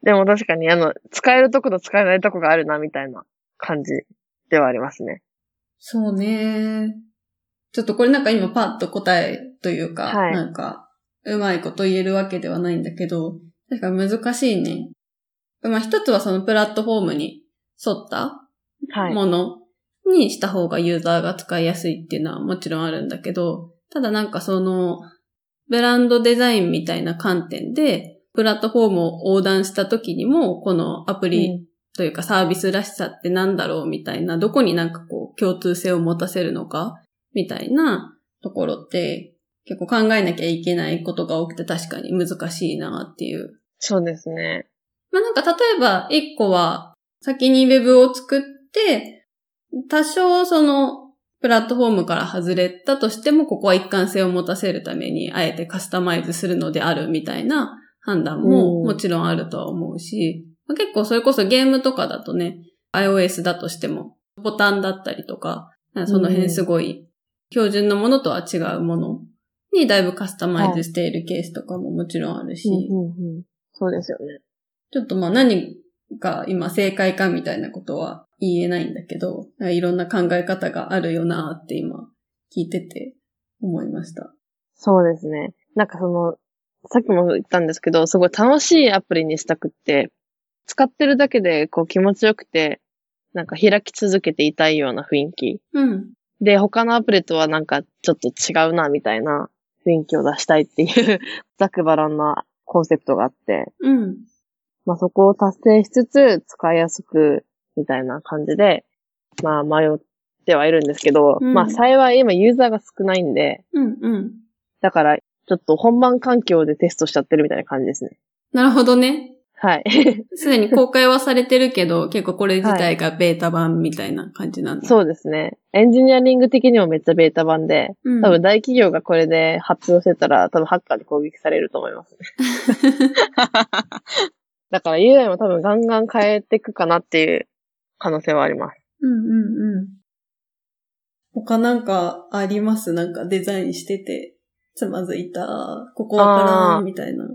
でも確かに、あの、使えるとこと使えないとこがあるな、みたいな感じではありますね。そうね。ちょっとこれなんか今パッと答えというか、はいなんか、うまいこと言えるわけではないんだけど、確かに難しいね。まあ一つはそのプラットフォームに沿ったはい。ものにした方がユーザーが使いやすいっていうのはもちろんあるんだけど、ただなんかその、ブランドデザインみたいな観点で、プラットフォームを横断した時にも、このアプリというかサービスらしさってなんだろうみたいな、どこになんかこう共通性を持たせるのかみたいなところって結構考えなきゃいけないことが多くて確かに難しいなっていう。そうですね。まあなんか例えば一個は先にウェブを作って、多少そのプラットフォームから外れたとしても、ここは一貫性を持たせるために、あえてカスタマイズするのであるみたいな判断ももちろんあるとは思うし、結構それこそゲームとかだとね、iOS だとしても、ボタンだったりとか、その辺すごい標準のものとは違うものにだいぶカスタマイズしているケースとかももちろんあるし、そうですよね。ちょっとまあ何が今正解かみたいなことは言えないんだけど、いろんな考え方があるよなって今聞いてて思いました。そうですね。なんかその、さっきも言ったんですけど、すごい楽しいアプリにしたくって、使ってるだけでこう気持ちよくて、なんか開き続けていたいような雰囲気。うん。で、他のアプリとはなんかちょっと違うな、みたいな雰囲気を出したいっていう ざくばらんなコンセプトがあって。うん。まあそこを達成しつつ使いやすくみたいな感じで、まあ迷ってはいるんですけど、うん、まあ幸い今ユーザーが少ないんで、うんうん。だからちょっと本番環境でテストしちゃってるみたいな感じですね。なるほどね。はい。すでに公開はされてるけど、結構これ自体がベータ版みたいな感じなんだ、そうですね。エンジニアリング的にもめっちゃベータ版で、うん、多分大企業がこれで発表してたら、多分ハッカーで攻撃されると思いますね。だから UI も多分ガンガン変えていくかなっていう可能性はあります。うんうんうん。他なんかあります？なんかデザインしてて、つまずいた、ここわからんみたいな。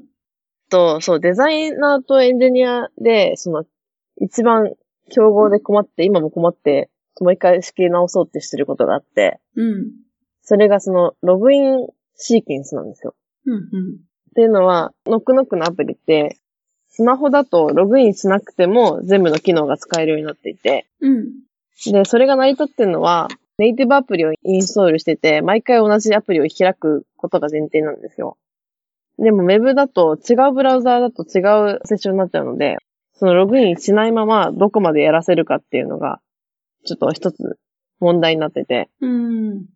と、そう、デザイナーとエンジニアで、その、一番競合で困って、今も困って、もう一回仕切り直そうってしてることがあって、うん。それがその、ログインシーケンスなんですよ。うんうん。っていうのは、ノックノックのアプリって、スマホだとログインしなくても全部の機能が使えるようになっていて、うん。で、それが成り立ってるのは、ネイティブアプリをインストールしてて、毎回同じアプリを開くことが前提なんですよ。でも Web だと違うブラウザーだと違うセッションになっちゃうので、そのログインしないままどこまでやらせるかっていうのが、ちょっと一つ問題になってて。うん。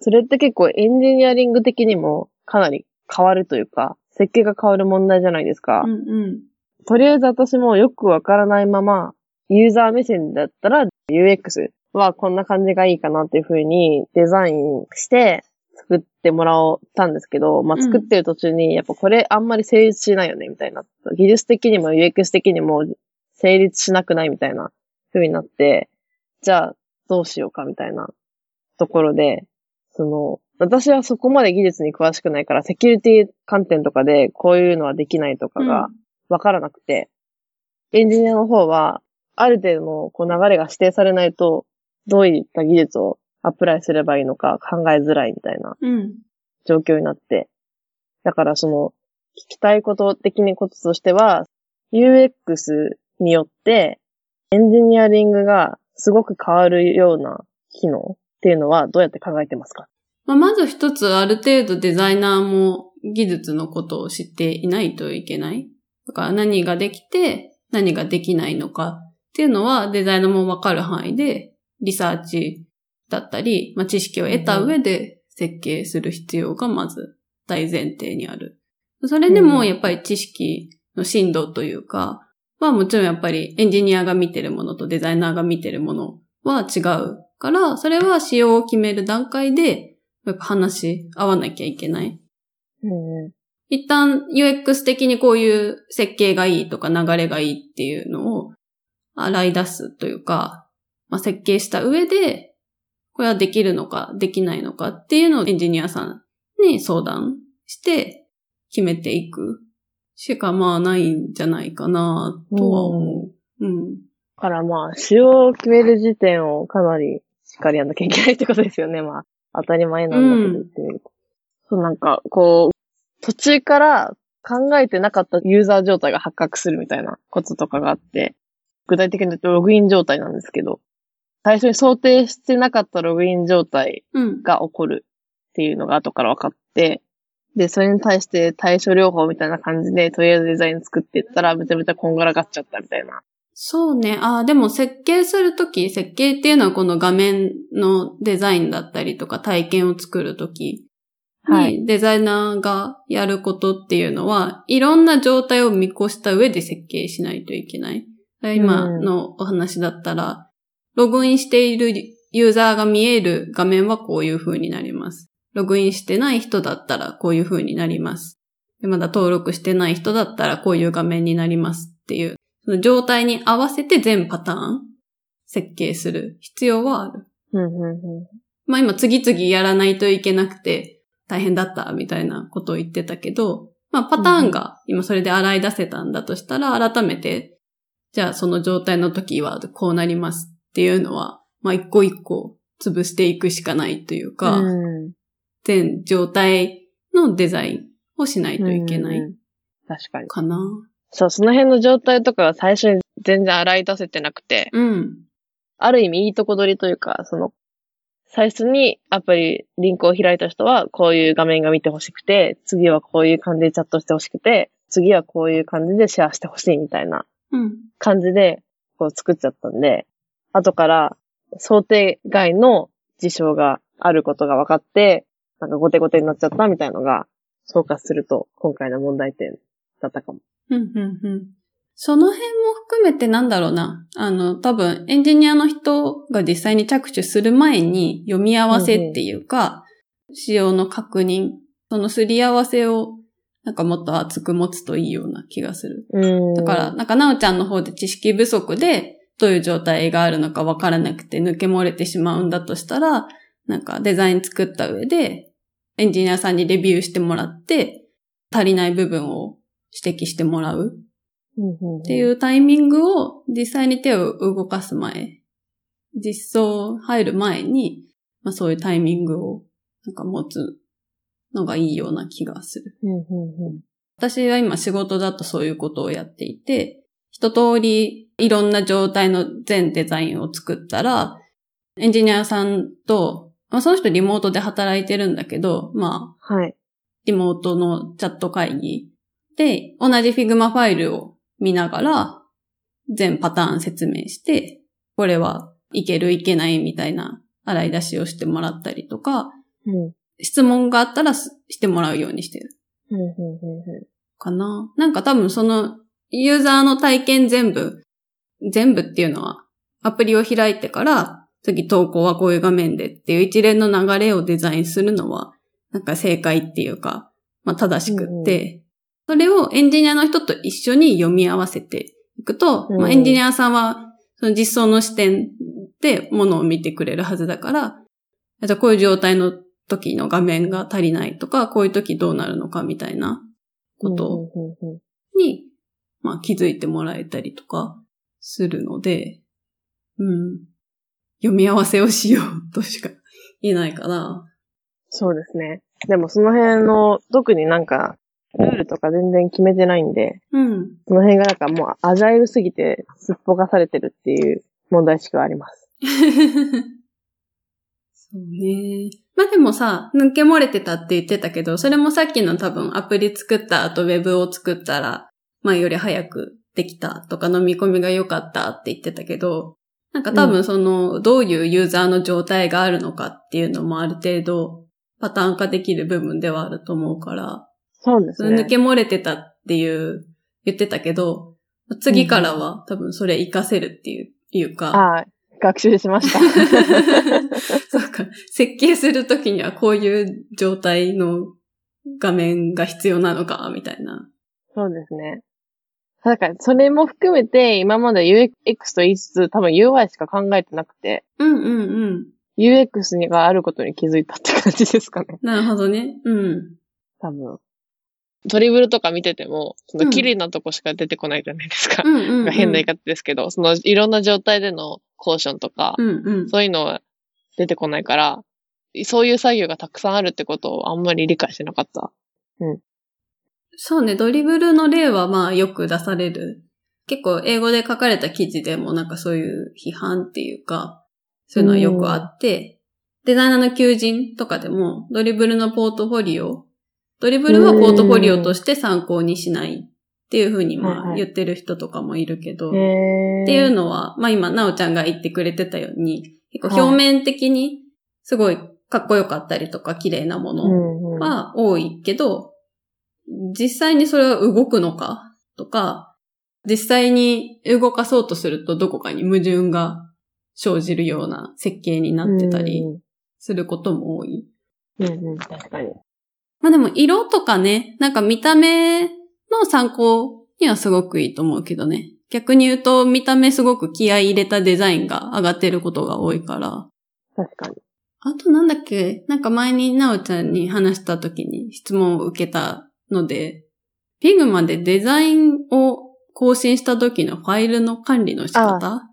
それって結構エンジニアリング的にもかなり変わるというか、設計が変わる問題じゃないですか。うんうん。とりあえず私もよくわからないまま、ユーザー目線だったら UX はこんな感じがいいかなっていう風にデザインして、作ってもらったんですけど、まあ、作ってる途中に、やっぱこれあんまり成立しないよね、みたいな。技術的にも UX 的にも成立しなくないみたいな風になって、じゃあどうしようかみたいな。ところで、その、私はそこまで技術に詳しくないから、セキュリティ観点とかでこういうのはできないとかがわからなくて、うん、エンジニアの方は、ある程度のこう流れが指定されないと、どういった技術をアプライすればいいのか考えづらいみたいな状況になって、だからその、聞きたいこと的なこととしては、UX によってエンジニアリングがすごく変わるような機能っていうのはどうやって考えてますか？まあ、まず一つある程度デザイナーも技術のことを知っていないといけない。だから何ができて何ができないのかっていうのはデザイナーもわかる範囲でリサーチだったり、まあ、知識を得た上で設計する必要がまず大前提にある。それでもやっぱり知識の深度というか、はもちろんやっぱりエンジニアが見てるものとデザイナーが見てるものは違うから、それは仕様を決める段階で、やっぱ話し合わなきゃいけない。うん、一旦 UX 的にこういう設計がいいとか流れがいいっていうのを洗い出すというか、まあ、設計した上で、これはできるのか、できないのかっていうのをエンジニアさんに相談して決めていくしかまあないんじゃないかなとは思う。うん。だからまあ、仕様を決める時点をかなりしっかりやんなきゃいけないってことですよね。まあ、当たり前なんだけど言ってみると。そうなんか、こう、途中から考えてなかったユーザー状態が発覚するみたいなこととかがあって、具体的に言うとログイン状態なんですけど、最初に想定してなかったログイン状態うん。が起こるっていうのが後から分かって、で、それに対して対処療法みたいな感じで、とりあえずデザイン作っていったら、めちゃめちゃこんがらがっちゃったみたいな。そうね。ああ、でも設計するとき、設計っていうのはこの画面のデザインだったりとか体験を作るときはい。にデザイナーがやることっていうのは、いろんな状態を見越した上で設計しないといけない。今のお話だったら、ログインしているユーザーが見える画面はこういう風になります。ログインしてない人だったらこういう風になります。でまだ登録してない人だったらこういう画面になりますっていう、その状態に合わせて全パターン設計する必要はある。まあ今次々やらないといけなくて大変だったみたいなことを言ってたけど、まあパターンが今それで洗い出せたんだとしたら改めて、じゃあその状態の時はこうなりますっていうのは、まあ一個一個潰していくしかないというか、うん全状態のデザインをしないといけないうん確かに。かな。そう、その辺の状態とかは最初に全然洗い出せてなくて、うん。ある意味いいとこ取りというか、その、最初にアプリ、リンクを開いた人はこういう画面が見てほしくて、次はこういう感じでチャットしてほしくて、次はこういう感じでシェアしてほしいみたいなうん。感じで、こう作っちゃったんで、後から想定外の事象があることが分かって、なんかゴテゴテになっちゃったみたいのが、総括すると今回の問題点だったかも。うん、うん、うん。その辺も含めてなんだろうな。あの、多分エンジニアの人が実際に着手する前に読み合わせっていうか、仕様の確認、そのすり合わせをなんかもっと熱く持つといいような気がする。うん。だから、、なんかなおちゃんの方で知識不足でどういう状態があるのかわからなくて抜け漏れてしまうんだとしたら、なんかデザイン作った上でエンジニアさんにレビューしてもらって足りない部分を指摘してもらうっっていうタイミングを実際に手を動かす前、実装入る前に、まあそういうタイミングをなんか持つのがいいような気がする。私は今仕事だとそういうことをやっていて、一通りいろんな状態の全デザインを作ったら、エンジニアさんと、まあ、その人リモートで働いてるんだけど、まあ、はい。リモートのチャット会議で同じ Figma ファイルを見ながら全パターン説明して、これはいけるいけないみたいな洗い出しをしてもらったりとか、うん。質問があったらすしてもらうようにしてるうんうんうんかな。なんか多分そのユーザーの体験全部、全部っていうのはアプリを開いてから次投稿はこういう画面でっていう一連の流れをデザインするのはなんか正解っていうか、まあ正しくって、それをエンジニアの人と一緒に読み合わせていくと、うんまあエンジニアさんはその実装の視点でものを見てくれるはずだから、じゃあこういう状態の時の画面が足りないとか、こういう時どうなるのかみたいなことに、まあ気づいてもらえたりとかするので、うん。読み合わせをしようとしか言えないかな。そうですね。でもその辺の、特になんか、ルールとか全然決めてないんで、うん。その辺がなんかもうアジャイルすぎてすっぽかされてるっていう問題意識はあります。そうね。まあでもさ、抜け漏れてたって言ってたけど、それもさっきの多分アプリ作った後ウェブを作ったら、前より早くできたとか飲み込みが良かったって言ってたけど、なんか多分その、どういうユーザーの状態があるのかっていうのもある程度パターン化できる部分ではあると思うから、そうですね。抜け漏れてたっていう言ってたけど、次からは多分それ活かせるっていういうか、ああ、学習しました。そうか。設計するときにはこういう状態の画面が必要なのか、みたいな。そうですね。だから、それも含めて、今まで UX と言いつつ、多分 UI しか考えてなくて、うんうんうん。UX にがあることに気づいたって感じですかね。なるほどね。うん。多分。ドリブルとか見てても、そうんの綺麗なとこしか出てこないじゃないですか。うんうん、うん。変な言い方ですけど、そのいろんな状態でのコーションとか、うんうん。そういうのは出てこないから、そういう作業がたくさんあるってことをあんまり理解してなかった。そうね、ドリブルの例はまあよく出される。結構英語で書かれた記事でもなんかそういう批判っていうか、そういうのはよくあって、デザイナーの求人とかでも、ドリブルのポートフォリオ、ドリブルはポートフォリオとして参考にしないっていうふうにまあ言ってる人とかもいるけど、っていうのは、まあ今、なおちゃんが言ってくれてたように、結構表面的にすごいかっこよかったりとか綺麗なもうのは多いけど、実際にそれは動くのかとか、実際に動かそうとするとどこかに矛盾が生じるような設計になってたりうんすることも多い。うんうん、確かに。まあでも色とかね、なんか見た目の参考にはすごくいいと思うけどね。逆に言うと見た目すごく気合い入れたデザインが上がってることが多いから。確かに。あとなんだっけ？なんか前になおちゃんに話した時に質問を受けたので、ピグマでデザインを更新した時のファイルの管理の仕方？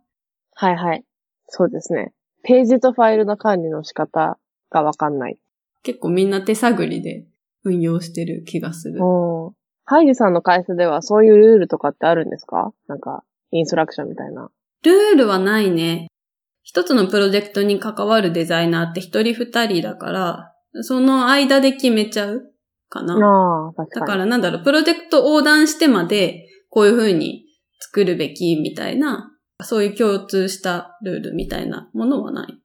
はいはい。そうですね。ページとファイルの管理の仕方がわかんない。結構みんな手探りで運用してる気がする。ハイジさんの会社ではそういうルールとかってあるんですか？なんか、インストラクションみたいな。ルールはないね。一つのプロジェクトに関わるデザイナーって一人二人だから、その間で決めちゃうかな。ああ、確かに。だからなんだろう、プロジェクト横断してまで、こういう風に作るべきみたいな、そういう共通したルールみたいなものはない。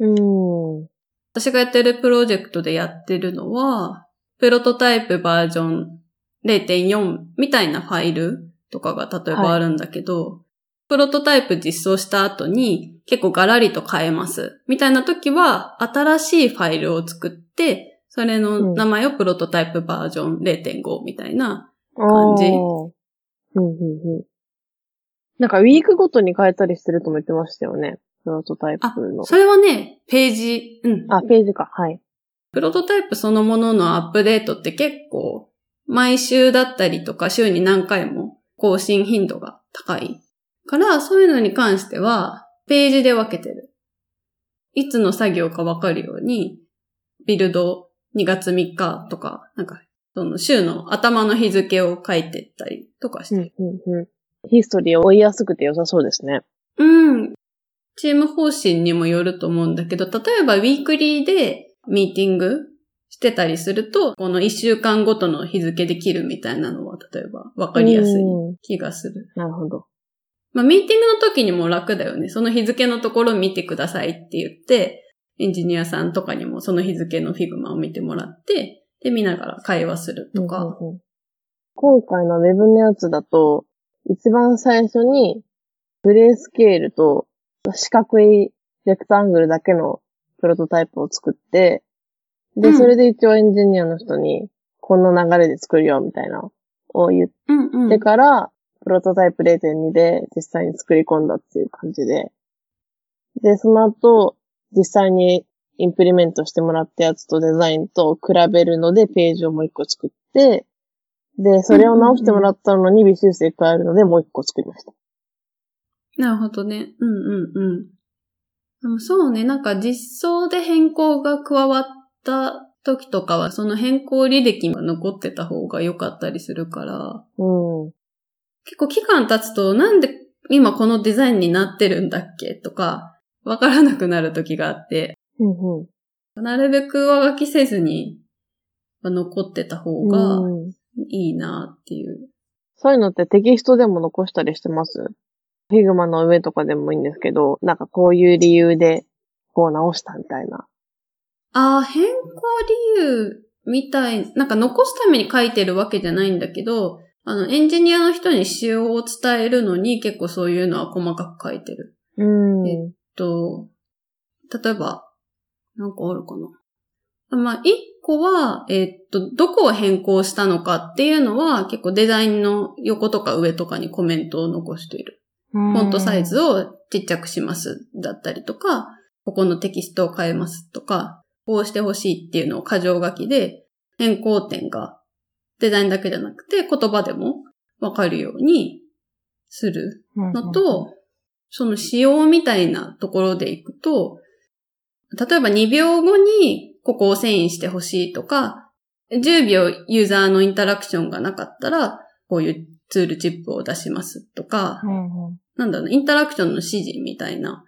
うーん。私がやってるプロジェクトでやってるのは、プロトタイプバージョン0.4みたいなファイルとかが例えばあるんだけど、プロトタイプ実装した後に結構ガラリと変えます。みたいな時は、新しいファイルを作って、それの名前をプロトタイプバージョン0.5みたいな感じうんうんうん。なんか、ウィークごとに変えたりしてるとも言ってましたよね。プロトタイプあの。それはね、ページ、うん。あ、ページか。はい。プロトタイプそのもののアップデートって結構、毎週だったりとか週に何回も更新頻度が高い。から、そういうのに関しては、ページで分けてる。いつの作業か分かるように、ビルド2月3日とか、なんか、その週の頭の日付を書いてったりとかしてうんうんうん。ヒストリーを追いやすくて良さそうですね。うん。チーム方針にもよると思うんだけど、例えばウィークリーでミーティングしてたりすると、この1週間ごとの日付で切るみたいなのは、例えば分かりやすいうん気がする。なるほど。まあ、ミーティングの時にも楽だよね。その日付のところ見てくださいって言って、エンジニアさんとかにもその日付の Figma を見てもらって、で、見ながら会話するとか。うんうんうん今回のウェブのやつだと、一番最初に、グレースケールと四角いレクタングルだけのプロトタイプを作って、で、うんそれで一応エンジニアの人に、こんな流れで作るよ、みたいな、を言っうんうん。てから、プロトタイプ0.2で実際に作り込んだっていう感じで。で、その後、実際にインプリメントしてもらったやつとデザインと比べるので、ページをもう一個作って、で、それを直してもらったのに微修正加えるので、もう一個作りました。なるほどね。うんうんうん。でもそうね、なんか実装で変更が加わった時とかは、その変更履歴が残ってた方が良かったりするから、うん。結構期間経つと、なんで今このデザインになってるんだっけとか、わからなくなる時があって、うんなるべく上書きせずに残ってた方うん。がうんいいなっていう。そういうのってテキストでも残したりしてます？ Figma の上とかでもいいんですけど、なんかこういう理由で、こう直したみたいな。ああ、変更理由みたい、なんか残すために書いてるわけじゃないんだけど、あの、エンジニアの人に仕様を伝えるのに結構そういうのは細かく書いてる。うん。えと、例えば、なんかあるかな。まあ、一個は、えっと、どこを変更したのかっていうのは結構デザインの横とか上とかにコメントを残している。フフォントサイズをちっちゃくします。だったりとか、ここのテキストを変えますとか、こうしてほしいっていうのを箇条書きで変更点がデザインだけじゃなくて言葉でもわかるようにするのと、その仕様みたいなところでいくと、例えば2秒後にここを遷移してほしいとか、10秒ユーザーのインタラクションがなかったら、こういうツールチップを出しますとか、うんうんなんだろうな、インタラクションの指示みたいな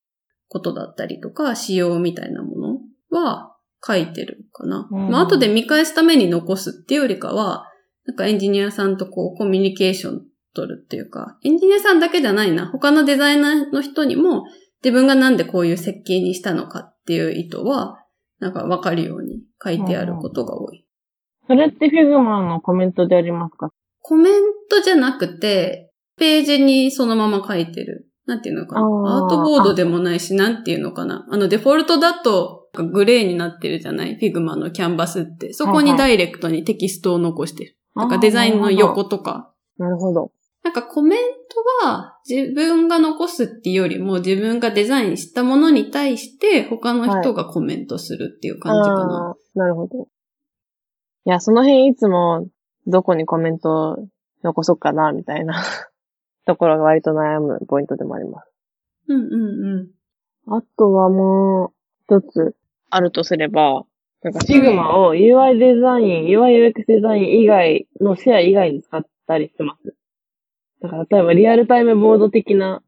ことだったりとか、仕様みたいなものは書いてるかな。うんまあ、後で見返すために残すっていうよりかは、なんかエンジニアさんとこうコミュニケーション取るっていうか、エンジニアさんだけじゃないな。他のデザイナーの人にも自分がなんでこういう設計にしたのかっていう意図は、なんかわかるように書いてあることが多い。それって Figma のコメントでありますか？コメントじゃなくて、ページにそのまま書いてる。なんていうのかな。アートボードでもないし、なんていうのかな。あの、デフォルトだと、グレーになってるじゃない？ Figma のキャンバスって。そこにダイレクトにテキストを残してる。なんかデザインの横とか。なるほど。なんかコメントは自分が残すっていうよりも自分がデザインしたものに対して他の人がコメントするっていう感じかな。あーなるほど。いや、その辺いつもどこにコメント残そうかな、みたいな ところが割と悩むポイントでもあります。うんうんうん。あとはもう一つあるとすれば、なんか Figma を UI デザイン、UI UX デザイン以外のシェア以外に使ったりしてます。だから例えばリアルタイムボード的な、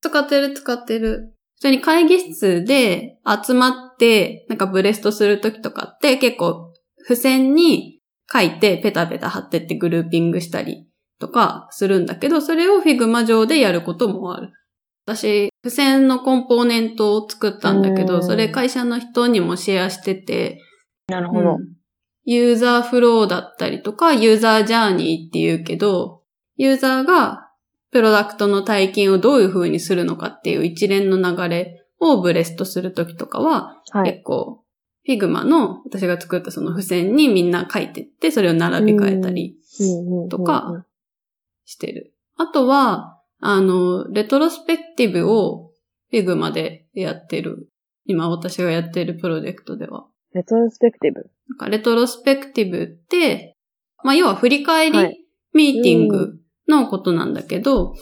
使ってる使ってる。普通に会議室で集まって、なんかブレストするときとかって結構付箋に書いてペタペタ貼ってってグルーピングしたりとかするんだけど、それを Figma 上でやることもある。私、付箋のコンポーネントを作ったんだけど、うんそれ会社の人にもシェアしてて、なるうんユーザーフローだったりとか、ユーザージャーニーって言うけど、ユーザーがプロダクトの体験をどういう風にするのかっていう一連の流れをブレストするときとかは、はい。結構、 Figma の私が作ったその付箋にみんな書いてって、それを並び替えたりとか、してる。あとは、あの、レトロスペクティブを Figma でやってる。今私がやってるプロジェクトでは。レトロスペクティブ？なんかレトロスペクティブって、まあ、要は振り返りはいミーティングのことなんだけど、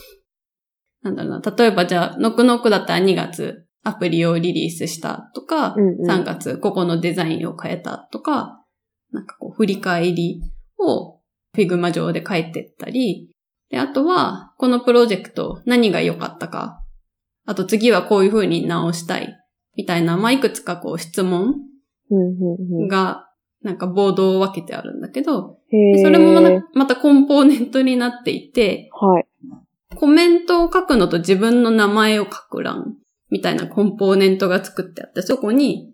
なんだろうな、例えばじゃあ、ノクノクだったら2月アプリをリリースしたとか、うんうん。3月ここのデザインを変えたとか、なんかこう振り返りを Figma 上で書いてったり、で、あとは、このプロジェクト何が良かったか、あと次はこういう風に直したい、みたいな、まあ、いくつかこう質問が、なんかボードを分けてあるんだけど、それもまたまたコンポーネントになっていて、はい。コメントを書くのと自分の名前を書く欄みたいなコンポーネントが作ってあって、そこに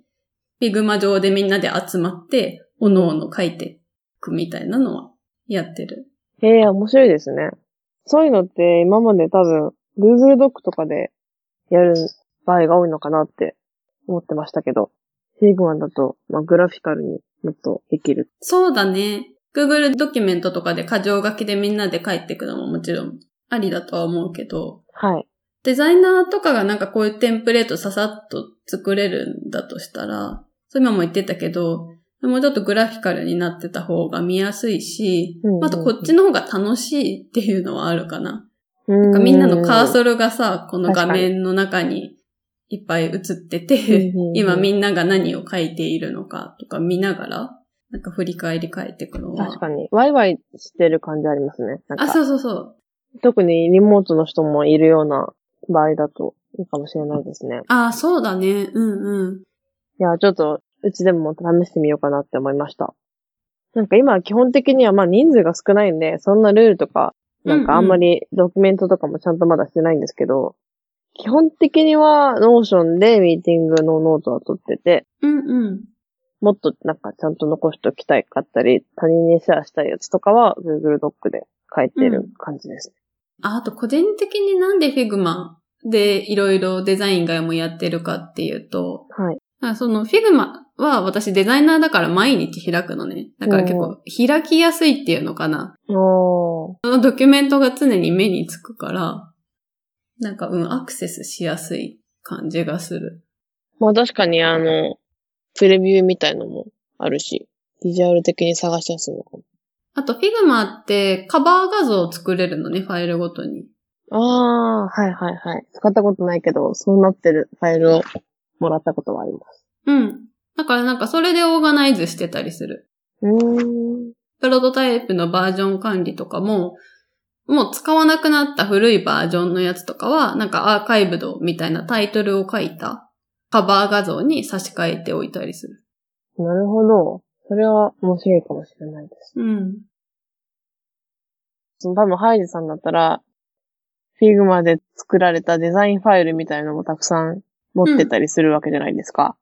Figma 上でみんなで集まって、おのおの書いていくみたいなのはやってる。へえ、面白いですね。そういうのって今まで多分、Google ドックとかでやる場合が多いのかなって思ってましたけど、Figma だと、まあ、グラフィカルにもっとできる。そうだね。Google ドキュメントとかで箇条書きでみんなで書いていくのももちろんありだとは思うけど、はい。デザイナーとかがなんかこういうテンプレートささっと作れるんだとしたら、そう今も言ってたけど、もうちょっとグラフィカルになってた方が見やすいし、うんうんうんあとこっちの方が楽しいっていうのはあるかな。ななんかみんなのカーソルがさ、この画面の中にいっぱい映ってて、今みんなが何を書いているのかとか見ながら、なんか振り返り書いていくのは。確かに。ワイワイしてる感じありますね。あ、そうそうそう。特にリモートの人もいるような場合だといいかもしれないですね。あ、そうだね。うんうん。いや、ちょっと、うちでも試してみようかなって思いました。なんか今は基本的にはまあ人数が少ないんで、そんなルールとか、なんかあんまりドキュメントとかもちゃんとまだしてないんですけど、基本的には Notion でミーティングのノートは取ってて、うんうん。もっとなんかちゃんと残しておきたいかったり、他人にシェアしたいやつとかは Google ドックで書いてる感じです。ああと個人的になんで Figma でいろいろデザイン外もやってるかっていうと、はい。あその Figma は私デザイナーだから毎日開くのね。だから結構開きやすいっていうのかな。おー。そのドキュメントが常に目につくから、なんかうん、アクセスしやすい感じがする。まあ確かにあの、プレビューみたいのもあるし、ビジュアル的に探しやすいのかも。あと Figma ってカバー画像を作れるのね、ファイルごとに。ああ、はいはいはい。使ったことないけど、そうなってるファイルをもらったことはあります。うん。だからなんかそれでオーガナイズしてたりする。うーん。プロトタイプのバージョン管理とかも、もう使わなくなった古いバージョンのやつとかは、なんかアーカイブドみたいなタイトルを書いたカバー画像に差し替えておいたりする。なるほど。それは面白いかもしれないです。うん。その多分ハイジさんだったら、 Figma で作られたデザインファイルみたいなのもたくさん持ってたりするわけじゃないですか。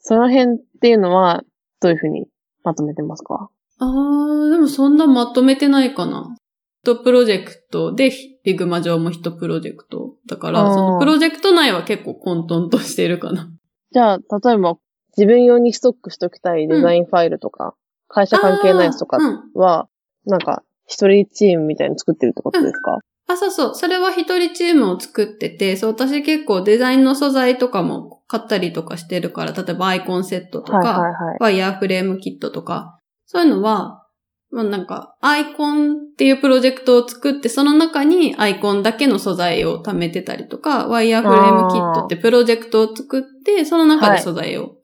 その辺っていうのは、どういうふうにまとめてますか？あー、でもそんなまとめてないかな。一プロジェクトで、 Figma 上も一プロジェクト。だから、そのプロジェクト内は結構混沌としてるかな。じゃあ、例えば、自分用にストックしときたいデザインファイルとか、会社関係ないやつとかあーうん。は、なんか、一人チームみたいに作ってるってことですか、あ、そうそう。それは一人チームを作ってて、そう、私結構デザインの素材とかも買ったりとかしてるから、例えばアイコンセットとか、はいはいはい。ワイヤーフレームキットとか、そういうのは、まあなんか、アイコンっていうプロジェクトを作って、その中にアイコンだけの素材を貯めてたりとか、ワイヤーフレームキットってプロジェクトを作って、その中で素材を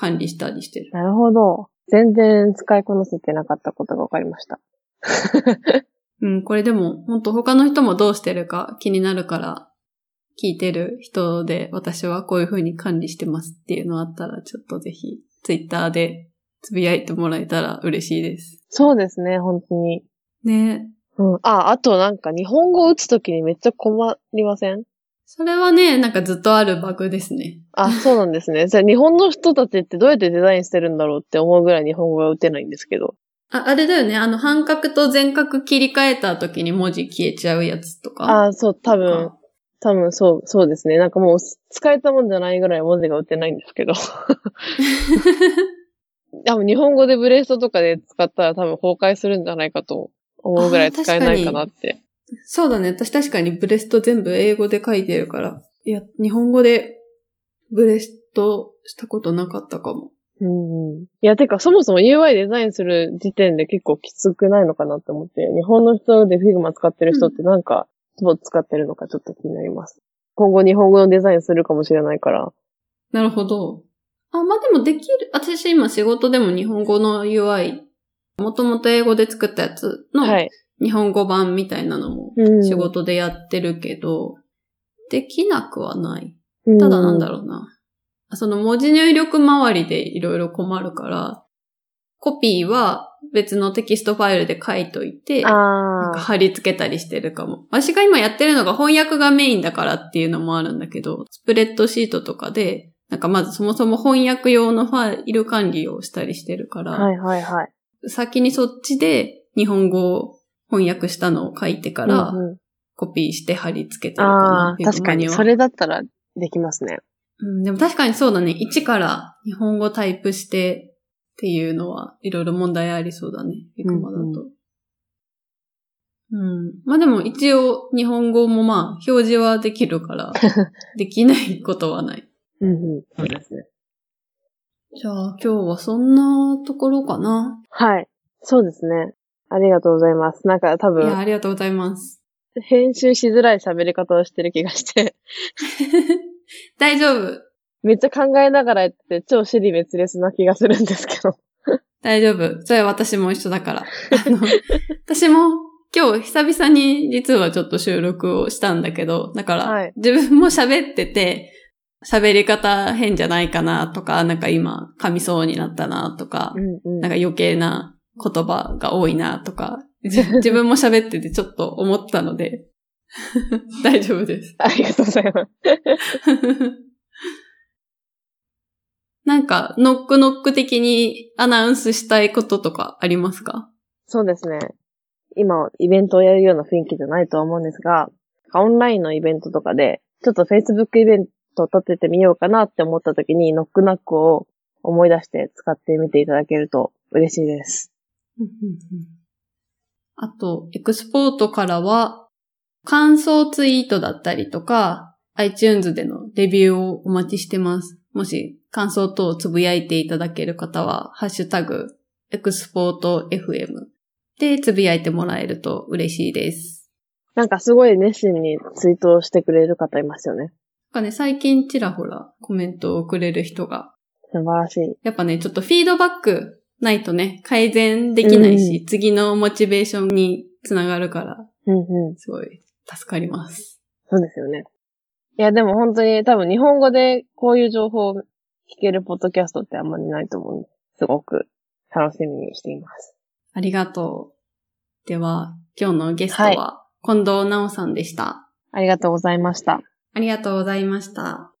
管理したりしてる。なるほど。全然使いこなせてなかったことが分かりました。うん、これでも、本当他の人もどうしてるか気になるから、聞いてる人で、私はこういう風に管理してますっていうのあったら、ちょっとぜひ、ツイッターでつぶやいてもらえたら嬉しいです。そうですね、本当に。ねうん。あ、あとなんか日本語を打つときにめっちゃ困りません？それはね、なんかずっとあるバグですね。あ、そうなんですね。じゃあ日本の人たちってどうやってデザインしてるんだろうって思うぐらい日本語が打てないんですけど。あ、あれだよね。あの、半角と全角切り替えた時に文字消えちゃうやつとか。あ、そう、多分、多分そう、そうですね。なんかもう使えたもんじゃないぐらい文字が打てないんですけど。多分日本語でブレストとかで使ったら多分崩壊するんじゃないかと思うぐらい使えないかなって。そうだね。私確かにブレスト全部英語で書いてるから。いや、日本語でブレストしたことなかったかも。うんうん。いや、てか、そもそも UI デザインする時点で結構きつくないのかなって思って、日本の人で Figma 使ってる人ってなんか、どう使ってるのかちょっと気になります。今後日本語のデザインするかもしれないから。なるほど。あ、まあ、でもできる。私今仕事でも日本語の UI、もともと英語で作ったやつのはい。日本語版みたいなのもうん仕事でやってるけど、できなくはない。うんただなんだろうな。その文字入力周りでいろいろ困るから、コピーは別のテキストファイルで書いといて、なん。か貼り付けたりしてるかも。私が今やってるのが翻訳がメインだからっていうのもあるんだけど、スプレッドシートとかで、なんかまずそもそも翻訳用のファイル管理をしたりしてるから、はいはいはい。先にそっちで日本語を翻訳したのを書いてから、うんうんコピーして貼り付けてるかあなあ、。確かに。はそれだったらできますね。うん、でも確かにそうだね。一から日本語タイプしてっていうのはいろいろ問題ありそうだね。 Figma だと。うん、まあでも一応日本語もまあ表示はできるから、できないことはない。うんうん。そうですね。じゃあ今日はそんなところかな。はい。そうですね。ありがとうございます。なんか多いや、分、ありがとうございます。編集しづらい喋り方をしてる気がして、大丈夫。めっちゃ考えながらやってて超尻滅裂な気がするんですけど。大丈夫。それは私も一緒だから。あの、私も今日久々に実はちょっと収録をしたんだけど、だから、はい自分も喋ってて、喋り方変じゃないかなとか、なんか今噛みそうになったなとか、んうんなんか余計な言葉が多いなとか、じ自分も喋っててちょっと思ったので、大丈夫です。ありがとうございます。なんか、ノックノック的にアナウンスしたいこととかありますか？そうですね。今、イベントをやるような雰囲気じゃないとは思うんですが、オンラインのイベントとかで、ちょっと Facebook イベントを立ててみようかなって思った時に、ノックナックを思い出して使ってみていただけると嬉しいです。あと、エクスポートからは、感想ツイートだったりとか、iTunes でのレビューをお待ちしてます。もし感想等をつぶやいていただける方は、ハッシュタグ、エクスポート FM でつぶやいてもらえると嬉しいです。なんかすごい熱心にツイートをしてくれる方いますよね。なんかね、最近ちらほらコメントをくれる人が、素晴らしい。やっぱね、ちょっとフィードバックないとね、改善できないし、う次のモチベーションにつながるから、ううんうん。すごい助かります。そうですよね。いや、でも本当に多分日本語でこういう情報を聞けるポッドキャストってあんまりないと思うんで、すごく楽しみにしています。ありがとう。では、今日のゲストは近藤直さんでした。ありがとうございました。ありがとうございました。